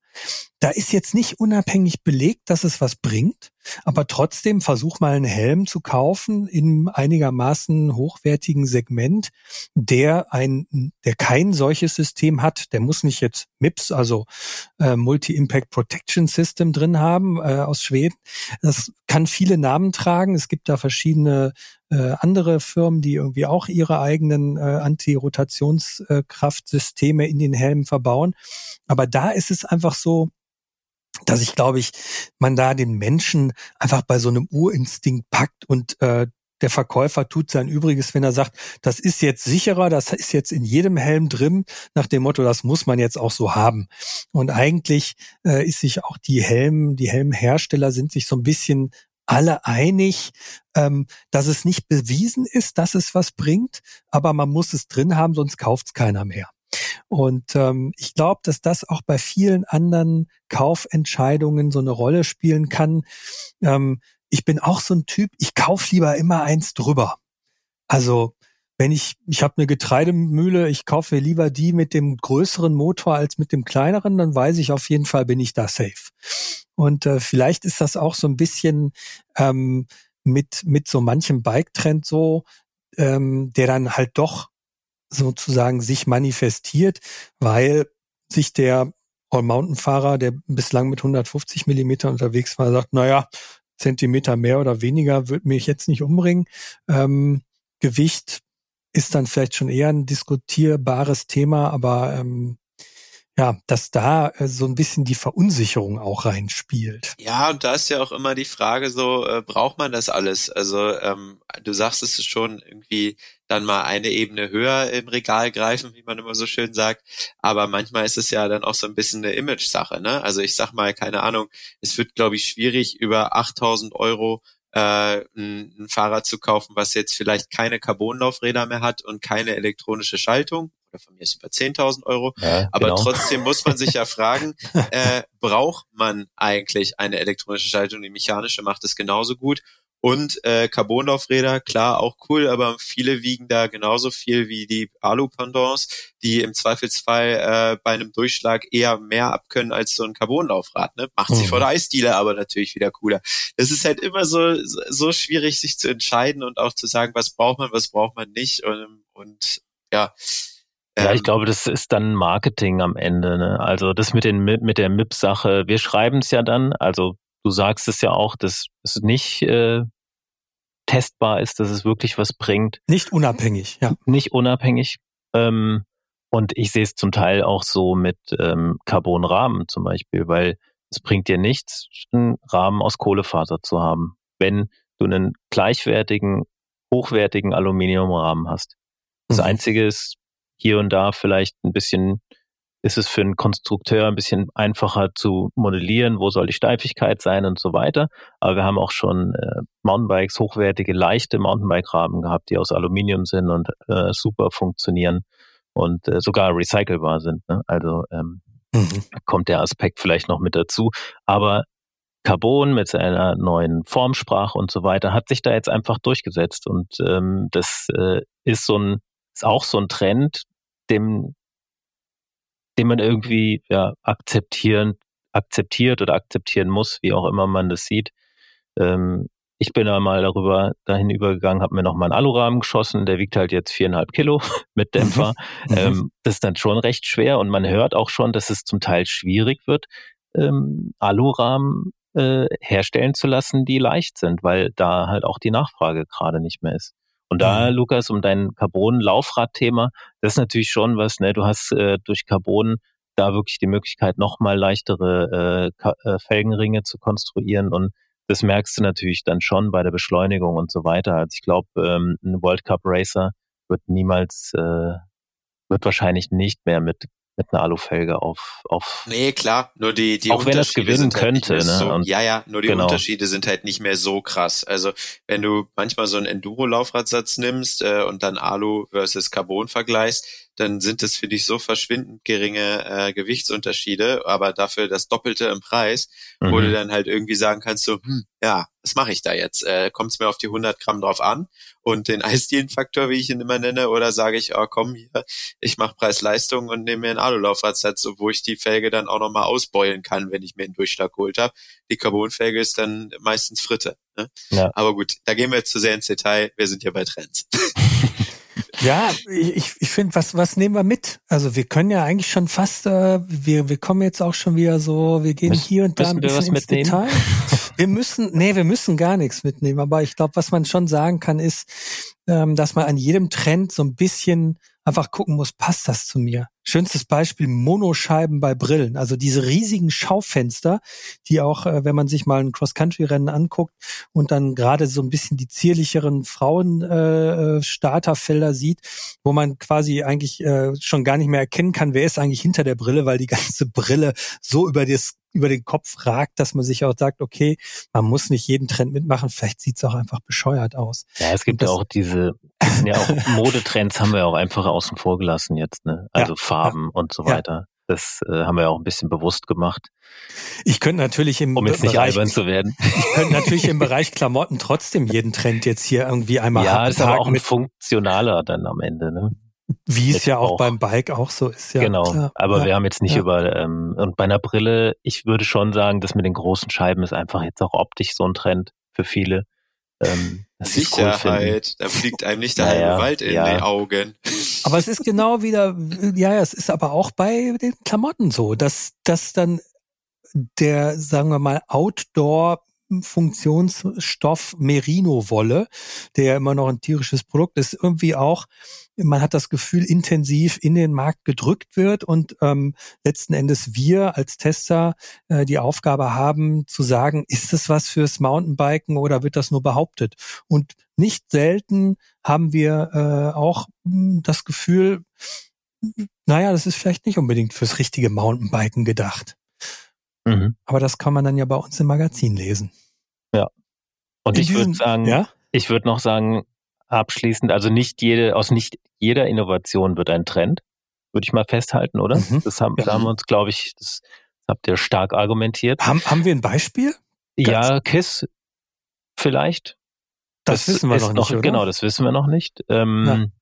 Da ist jetzt nicht unabhängig belegt, dass es was bringt, aber trotzdem versuch mal einen Helm zu kaufen in einigermaßen hochwertigen Segment, der ein, der kein solches System hat. Der muss nicht jetzt MIPS, also äh, Multi-Impact Protection System drin haben äh, aus Schweden. Das kann viele Namen tragen. Es gibt da verschiedene äh, andere Firmen, die irgendwie auch ihre eigenen äh, Antirotationskraftsysteme in den Helmen verbauen. Aber da ist es einfach so, dass ich glaube ich, man da den Menschen einfach bei so einem Urinstinkt packt und äh, der Verkäufer tut sein Übriges, wenn er sagt, das ist jetzt sicherer, das ist jetzt in jedem Helm drin, nach dem Motto, das muss man jetzt auch so haben. Und eigentlich äh, ist sich auch die Helm, die Helmhersteller sind sich so ein bisschen alle einig, ähm, dass es nicht bewiesen ist, dass es was bringt, aber man muss es drin haben, sonst kauft es keiner mehr. Und ähm, ich glaube, dass das auch bei vielen anderen Kaufentscheidungen so eine Rolle spielen kann. Ähm, ich bin auch so ein Typ, ich kauf lieber immer eins drüber. Also wenn ich, ich habe eine Getreidemühle, ich kaufe lieber die mit dem größeren Motor als mit dem kleineren, dann weiß ich auf jeden Fall, bin ich da safe. Und äh, vielleicht ist das auch so ein bisschen ähm, mit, mit so manchem Bike-Trend so, ähm, der dann halt doch sozusagen sich manifestiert, weil sich der All-Mountain-Fahrer, der bislang mit 150 Millimeter unterwegs war, sagt, naja, Zentimeter mehr oder weniger wird mich jetzt nicht umbringen. Ähm, Gewicht ist dann vielleicht schon eher ein diskutierbares Thema, aber ähm, ja, dass da äh, so ein bisschen die Verunsicherung auch reinspielt. Ja, und da ist ja auch immer die Frage so, äh, braucht man das alles? Also ähm, du sagst es schon irgendwie dann mal eine Ebene höher im Regal greifen, wie man immer so schön sagt. Aber manchmal ist es ja dann auch so ein bisschen eine Image-Sache. Ne? Also ich sag mal, keine Ahnung, es wird, glaube ich, schwierig, über 8000 Euro äh, ein, ein Fahrrad zu kaufen, was jetzt vielleicht keine Carbonlaufräder mehr hat und keine elektronische Schaltung oder von mir ist über 10.000 Euro. Ja, aber genau. trotzdem muss man sich ja <laughs> fragen, äh, braucht man eigentlich eine elektronische Schaltung? Die mechanische macht es genauso gut. Und äh, Carbonlaufräder, klar, auch cool, aber viele wiegen da genauso viel wie die Alu-Pendants, die im Zweifelsfall äh, bei einem Durchschlag eher mehr abkönnen als so ein Carbonlaufrad. Ne? Macht mhm. sich vor der Eisdiele aber natürlich wieder cooler. Es ist halt immer so, so schwierig, sich zu entscheiden und auch zu sagen, was braucht man, was braucht man nicht. Und, und ja, ja, ich ähm, glaube, das ist dann Marketing am Ende. Ne? Also das mit den mit der MIP-Sache. Wir schreiben es ja dann. Also du sagst es ja auch, dass es nicht äh, testbar ist, dass es wirklich was bringt. Nicht unabhängig, ja. Nicht unabhängig. Ähm, und ich sehe es zum Teil auch so mit ähm, Carbonrahmen zum Beispiel, weil es bringt dir nichts, einen Rahmen aus Kohlefaser zu haben, wenn du einen gleichwertigen, hochwertigen Aluminiumrahmen hast. Das mhm. Einzige ist hier und da vielleicht ein bisschen ist es für einen Konstrukteur ein bisschen einfacher zu modellieren, wo soll die Steifigkeit sein und so weiter. Aber wir haben auch schon äh, Mountainbikes, hochwertige, leichte Mountainbike-Rahmen gehabt, die aus Aluminium sind und äh, super funktionieren und äh, sogar recycelbar sind. Ne? Also ähm, mhm. kommt der Aspekt vielleicht noch mit dazu. Aber Carbon mit seiner neuen Formsprache und so weiter hat sich da jetzt einfach durchgesetzt und ähm, das äh, ist so ein ist auch so ein Trend, dem den man irgendwie ja, akzeptieren, akzeptiert oder akzeptieren muss, wie auch immer man das sieht. Ähm, ich bin da mal darüber dahin übergegangen, habe mir noch mal einen Alurahmen geschossen, der wiegt halt jetzt viereinhalb Kilo <laughs> mit Dämpfer. Mhm. mhm. Ähm, das ist dann schon recht schwer und man hört auch schon, dass es zum Teil schwierig wird, ähm, Alurahmen äh, herstellen zu lassen, die leicht sind, weil da halt auch die Nachfrage gerade nicht mehr ist. Und da, mhm. Lukas, um dein Carbon-Laufrad-Thema, das ist natürlich schon was, ne? Du hast äh, durch Carbon da wirklich die Möglichkeit, nochmal leichtere äh, äh, Felgenringe zu konstruieren und das merkst du natürlich dann schon bei der Beschleunigung und so weiter. Also ich glaube, ähm, ein World Cup Racer wird niemals, äh, wird wahrscheinlich nicht mehr mit mit einer Alufelge auf, auf. Nee, klar, nur die, die auch wenn es gewinnen halt könnte, ne? So, und, ja, ja, nur die genau. Unterschiede sind halt nicht mehr so krass. Also, wenn du manchmal so einen Enduro-Laufradsatz nimmst äh, und dann Alu versus Carbon vergleichst, dann sind es für dich so verschwindend geringe äh, Gewichtsunterschiede, aber dafür das Doppelte im Preis, mhm. wo du dann halt irgendwie sagen kannst, so, hm, ja, was mache ich da jetzt? Äh, Kommt es mir auf die 100 Gramm drauf an und den <laughs> Eisdielenfaktor, wie ich ihn immer nenne, oder sage ich, oh komm hier, ich mache Preis-Leistung und nehme mir einen Alulaufradsatz, wo ich die Felge dann auch nochmal ausbeulen kann, wenn ich mir einen Durchschlag geholt habe. Die Carbonfelge ist dann meistens Fritte. Ne? Ja. Aber gut, da gehen wir jetzt zu sehr ins Detail. Wir sind ja bei Trends. <laughs> Ja, ich, ich finde, was, was nehmen wir mit? Also wir können ja eigentlich schon fast, äh, wir, wir kommen jetzt auch schon wieder so, wir gehen Müs hier und da ein bisschen ins mitnehmen? Detail. <laughs> Wir müssen, nee, wir müssen gar nichts mitnehmen. Aber ich glaube, was man schon sagen kann, ist, ähm, dass man an jedem Trend so ein bisschen einfach gucken muss, passt das zu mir? Schönstes Beispiel, Monoscheiben bei Brillen. Also diese riesigen Schaufenster, die auch, äh, wenn man sich mal ein Cross-Country-Rennen anguckt und dann gerade so ein bisschen die zierlicheren Frauen-Starterfelder äh, sieht, wo man quasi eigentlich äh, schon gar nicht mehr erkennen kann, wer ist eigentlich hinter der Brille, weil die ganze Brille so über das über den Kopf ragt, dass man sich auch sagt, okay, man muss nicht jeden Trend mitmachen, vielleicht sieht's auch einfach bescheuert aus. Ja, es gibt ja auch diese, ja auch <laughs> Modetrends haben wir auch einfach außen vor gelassen jetzt, ne? Also ja, Farben ja, und so weiter. Ja. Das äh, haben wir ja auch ein bisschen bewusst gemacht. Ich könnte natürlich im um jetzt nicht Bereich, albern zu werden. Ich könnte natürlich im <laughs> Bereich Klamotten trotzdem jeden Trend jetzt hier irgendwie einmal Ja, ist aber auch ein funktionaler dann am Ende, ne? Wie es ja auch, auch, beim Bike auch so ist, ja. Genau, klar. aber ja, wir haben jetzt nicht ja. über, ähm, und bei einer Brille, ich würde schon sagen, das mit den großen Scheiben ist einfach jetzt auch optisch so ein Trend für viele. Ähm, Sicherheit, cool da fliegt einem nicht der naja, halbe Wald in ja. die Augen. Aber es ist genau wieder, ja, es ist aber auch bei den Klamotten so, dass, dass dann der, sagen wir mal, Outdoor Funktionsstoff Merino-Wolle, der immer noch ein tierisches Produkt ist, irgendwie auch, man hat das Gefühl, intensiv in den Markt gedrückt wird und ähm, letzten Endes wir als Tester äh, die Aufgabe haben zu sagen, ist das was fürs Mountainbiken oder wird das nur behauptet? Und nicht selten haben wir äh, auch hm, das Gefühl, naja, das ist vielleicht nicht unbedingt fürs richtige Mountainbiken gedacht. Mhm. Aber das kann man dann ja bei uns im Magazin lesen. Ja. Und In ich würde sagen, ja? ich würde noch sagen, abschließend, also nicht jede, aus nicht jeder Innovation wird ein Trend, würde ich mal festhalten, oder? Mhm. Das haben, da haben wir uns, glaube ich, das, habt ihr stark argumentiert. Haben, haben wir ein Beispiel? Ganz ja, KISS vielleicht. Das, das wissen wir noch nicht. Noch, genau, das wissen wir noch nicht. Ähm,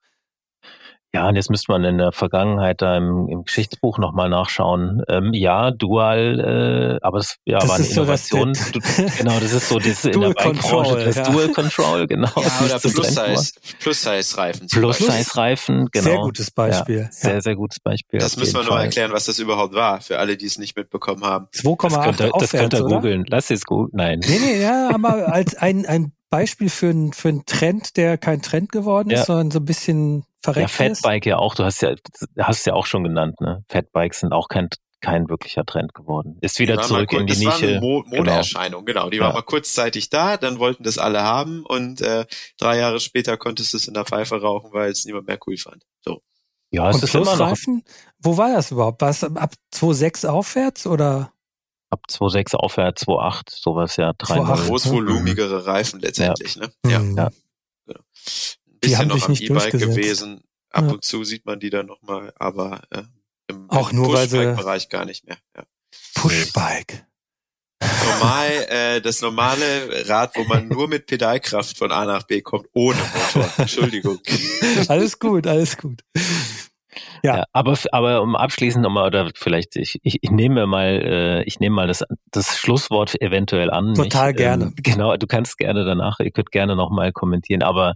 ja. Ja, und jetzt müsste man in der Vergangenheit da im, im Geschichtsbuch nochmal nachschauen. Ähm, ja, Dual, äh, aber es ja, das war eine Innovation. So, das genau, das ist so das in der Bike-Branche, das ja. Dual Control, genau. Ja, oder Plus-Size Plus Reifen. Plus-Size Reifen, genau. Sehr gutes Beispiel. Ja, sehr, sehr gutes Beispiel. Das müssen wir nur erklären, was das überhaupt war, für alle, die es nicht mitbekommen haben. 2,8 Das könnt ihr googeln. Lass es googeln. Nein. Nee, nee, ja, aber als ein, ein Beispiel für, ein, für einen Trend, der kein Trend geworden ist, sondern so ein bisschen verreckt ja, Fatbike ja auch, du hast ja, hast ja auch schon genannt, ne? Fatbikes sind auch kein, kein wirklicher Trend geworden. Ist wieder zurück mal, in die das Nische. War eine Mo genau. Modeerscheinung, genau. genau. Die ja. war mal kurzzeitig da, dann wollten das alle haben und äh, drei Jahre später konntest du es in der Pfeife rauchen, weil es niemand mehr cool fand. So. Ja, es und ist immer noch. Reifen, wo war das überhaupt? War es ab 2,6 aufwärts oder? Ab 2,6 aufwärts, 2,8, sowas ja. 2,8. Großvolumigere Reifen letztendlich, ja. ne? Ja. Mhm. ja. Genau die haben noch am E-Bike gewesen. Ab ja. und zu sieht man die dann nochmal, aber äh, im, auch im nur weil sie Bereich gar nicht mehr. Ja. Pushbike. Normal, äh, das normale Rad, wo man nur mit Pedalkraft von A nach B kommt, ohne Motor. Entschuldigung. <laughs> alles gut, alles gut. Ja. ja, aber aber um abschließend nochmal oder vielleicht ich, ich, ich nehme mal äh, ich nehme mal das das Schlusswort eventuell an. Total ich, gerne. Ähm, genau, du kannst gerne danach, ihr könnt gerne nochmal kommentieren, aber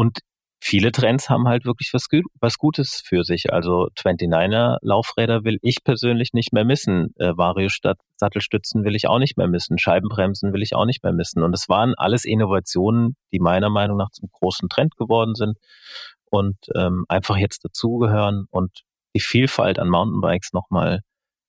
und viele Trends haben halt wirklich was, was Gutes für sich. Also 29er Laufräder will ich persönlich nicht mehr missen. Äh, Vario Sattelstützen will ich auch nicht mehr missen. Scheibenbremsen will ich auch nicht mehr missen. Und es waren alles Innovationen, die meiner Meinung nach zum großen Trend geworden sind und ähm, einfach jetzt dazugehören und die Vielfalt an Mountainbikes nochmal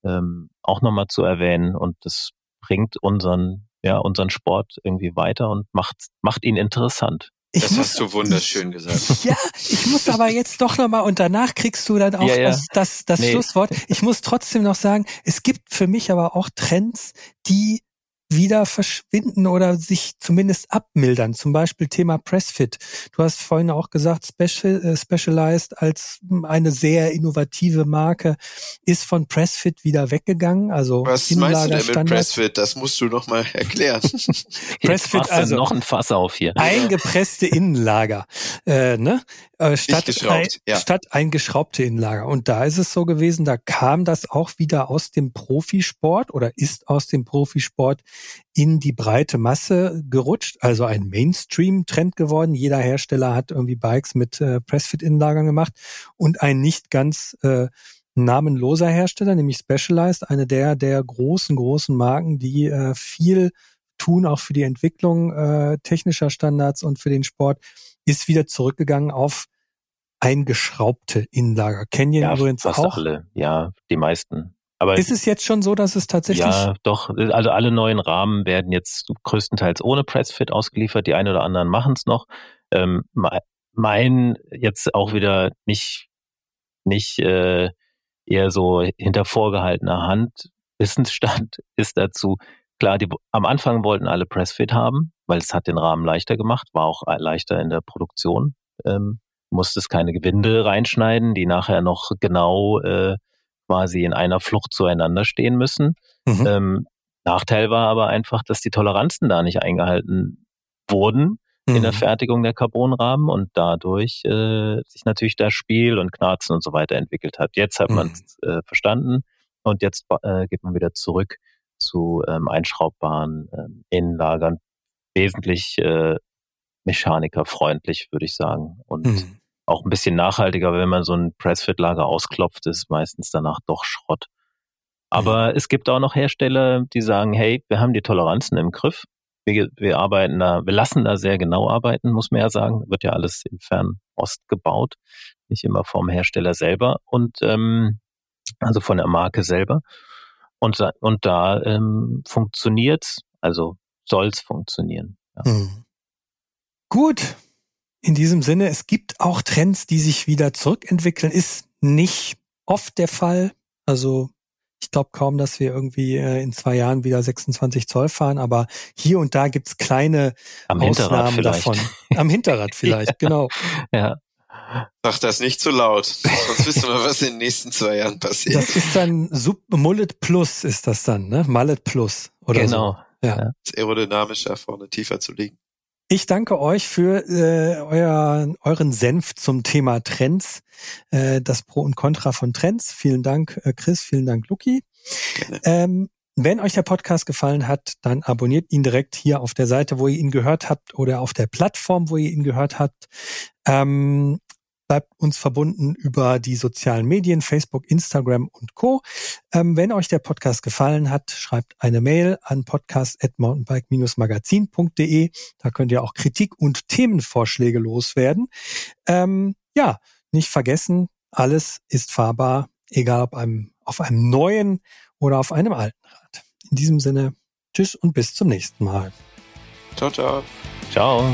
ähm, auch nochmal zu erwähnen. Und das bringt unseren, ja, unseren Sport irgendwie weiter und macht, macht ihn interessant. Ich das muss, hast du wunderschön gesagt. <laughs> Ja, ich muss aber jetzt doch nochmal und danach kriegst du dann auch ja, ja. das, das, das nee. Schlusswort. Ich muss trotzdem noch sagen, es gibt für mich aber auch Trends, die wieder verschwinden oder sich zumindest abmildern. Zum Beispiel Thema Pressfit. Du hast vorhin auch gesagt, Special, äh, Specialized als eine sehr innovative Marke ist von Pressfit wieder weggegangen. Also Was meinst du denn mit Pressfit? Das musst du noch mal erklären. <laughs> Pressfit also noch ein Fass auf hier. Eingepresste Innenlager, äh, ne? Äh, statt, ein, ja. statt eingeschraubte Innenlager. Und da ist es so gewesen, da kam das auch wieder aus dem Profisport oder ist aus dem Profisport in die breite Masse gerutscht, also ein Mainstream-Trend geworden. Jeder Hersteller hat irgendwie Bikes mit äh, Pressfit-Innenlagern gemacht und ein nicht ganz äh, namenloser Hersteller, nämlich Specialized, eine der der großen, großen Marken, die äh, viel tun, auch für die Entwicklung äh, technischer Standards und für den Sport, ist wieder zurückgegangen auf eingeschraubte Innenlager. Canyon ja, übrigens fast auch. alle, ja, die meisten. Aber ist es jetzt schon so, dass es tatsächlich? Ja, doch. Also alle neuen Rahmen werden jetzt größtenteils ohne Pressfit ausgeliefert. Die einen oder anderen machen es noch. Ähm, mein jetzt auch wieder nicht nicht äh, eher so hinter vorgehaltener Hand Wissensstand <laughs> ist dazu. Klar, die, am Anfang wollten alle Pressfit haben, weil es hat den Rahmen leichter gemacht, war auch leichter in der Produktion. Ähm, musstest keine Gewinde reinschneiden, die nachher noch genau äh, quasi in einer Flucht zueinander stehen müssen. Mhm. Ähm, Nachteil war aber einfach, dass die Toleranzen da nicht eingehalten wurden mhm. in der mhm. Fertigung der Carbonrahmen und dadurch äh, sich natürlich das Spiel und Knarzen und so weiter entwickelt hat. Jetzt hat mhm. man es äh, verstanden und jetzt äh, geht man wieder zurück zu ähm, einschraubbaren ähm, Innenlagern. Wesentlich äh, mechanikerfreundlich, würde ich sagen. Und mhm. Auch ein bisschen nachhaltiger, wenn man so ein Pressfit-Lager ausklopft, ist meistens danach doch Schrott. Aber mhm. es gibt auch noch Hersteller, die sagen, hey, wir haben die Toleranzen im Griff wir, wir arbeiten da, wir lassen da sehr genau arbeiten, muss man ja sagen. Wird ja alles im Fernost gebaut, nicht immer vom Hersteller selber und ähm, also von der Marke selber. Und, und da ähm, funktioniert's, also soll's funktionieren. Ja. Hm. Gut. In diesem Sinne, es gibt auch Trends, die sich wieder zurückentwickeln. Ist nicht oft der Fall. Also ich glaube kaum, dass wir irgendwie äh, in zwei Jahren wieder 26 Zoll fahren, aber hier und da gibt's kleine Am Ausnahmen davon. <laughs> Am Hinterrad vielleicht, <laughs> ja. genau. Ja. Sag das nicht zu laut, sonst wissen wir, was in den nächsten zwei Jahren passiert. Das ist dann Sub Mullet Plus ist das dann, ne? Mullet Plus oder genau. so. Ja. ja. Das ist aerodynamischer vorne tiefer zu liegen. Ich danke euch für äh, euer, euren Senf zum Thema Trends, äh, das Pro und Contra von Trends. Vielen Dank, äh, Chris, vielen Dank, Luki. Ähm, wenn euch der Podcast gefallen hat, dann abonniert ihn direkt hier auf der Seite, wo ihr ihn gehört habt oder auf der Plattform, wo ihr ihn gehört habt. Ähm, bleibt uns verbunden über die sozialen Medien, Facebook, Instagram und Co. Ähm, wenn euch der Podcast gefallen hat, schreibt eine Mail an podcast.mountainbike-magazin.de. Da könnt ihr auch Kritik und Themenvorschläge loswerden. Ähm, ja, nicht vergessen, alles ist fahrbar, egal ob einem, auf einem neuen oder auf einem alten Rad. In diesem Sinne, tschüss und bis zum nächsten Mal. Ciao, ciao. Ciao.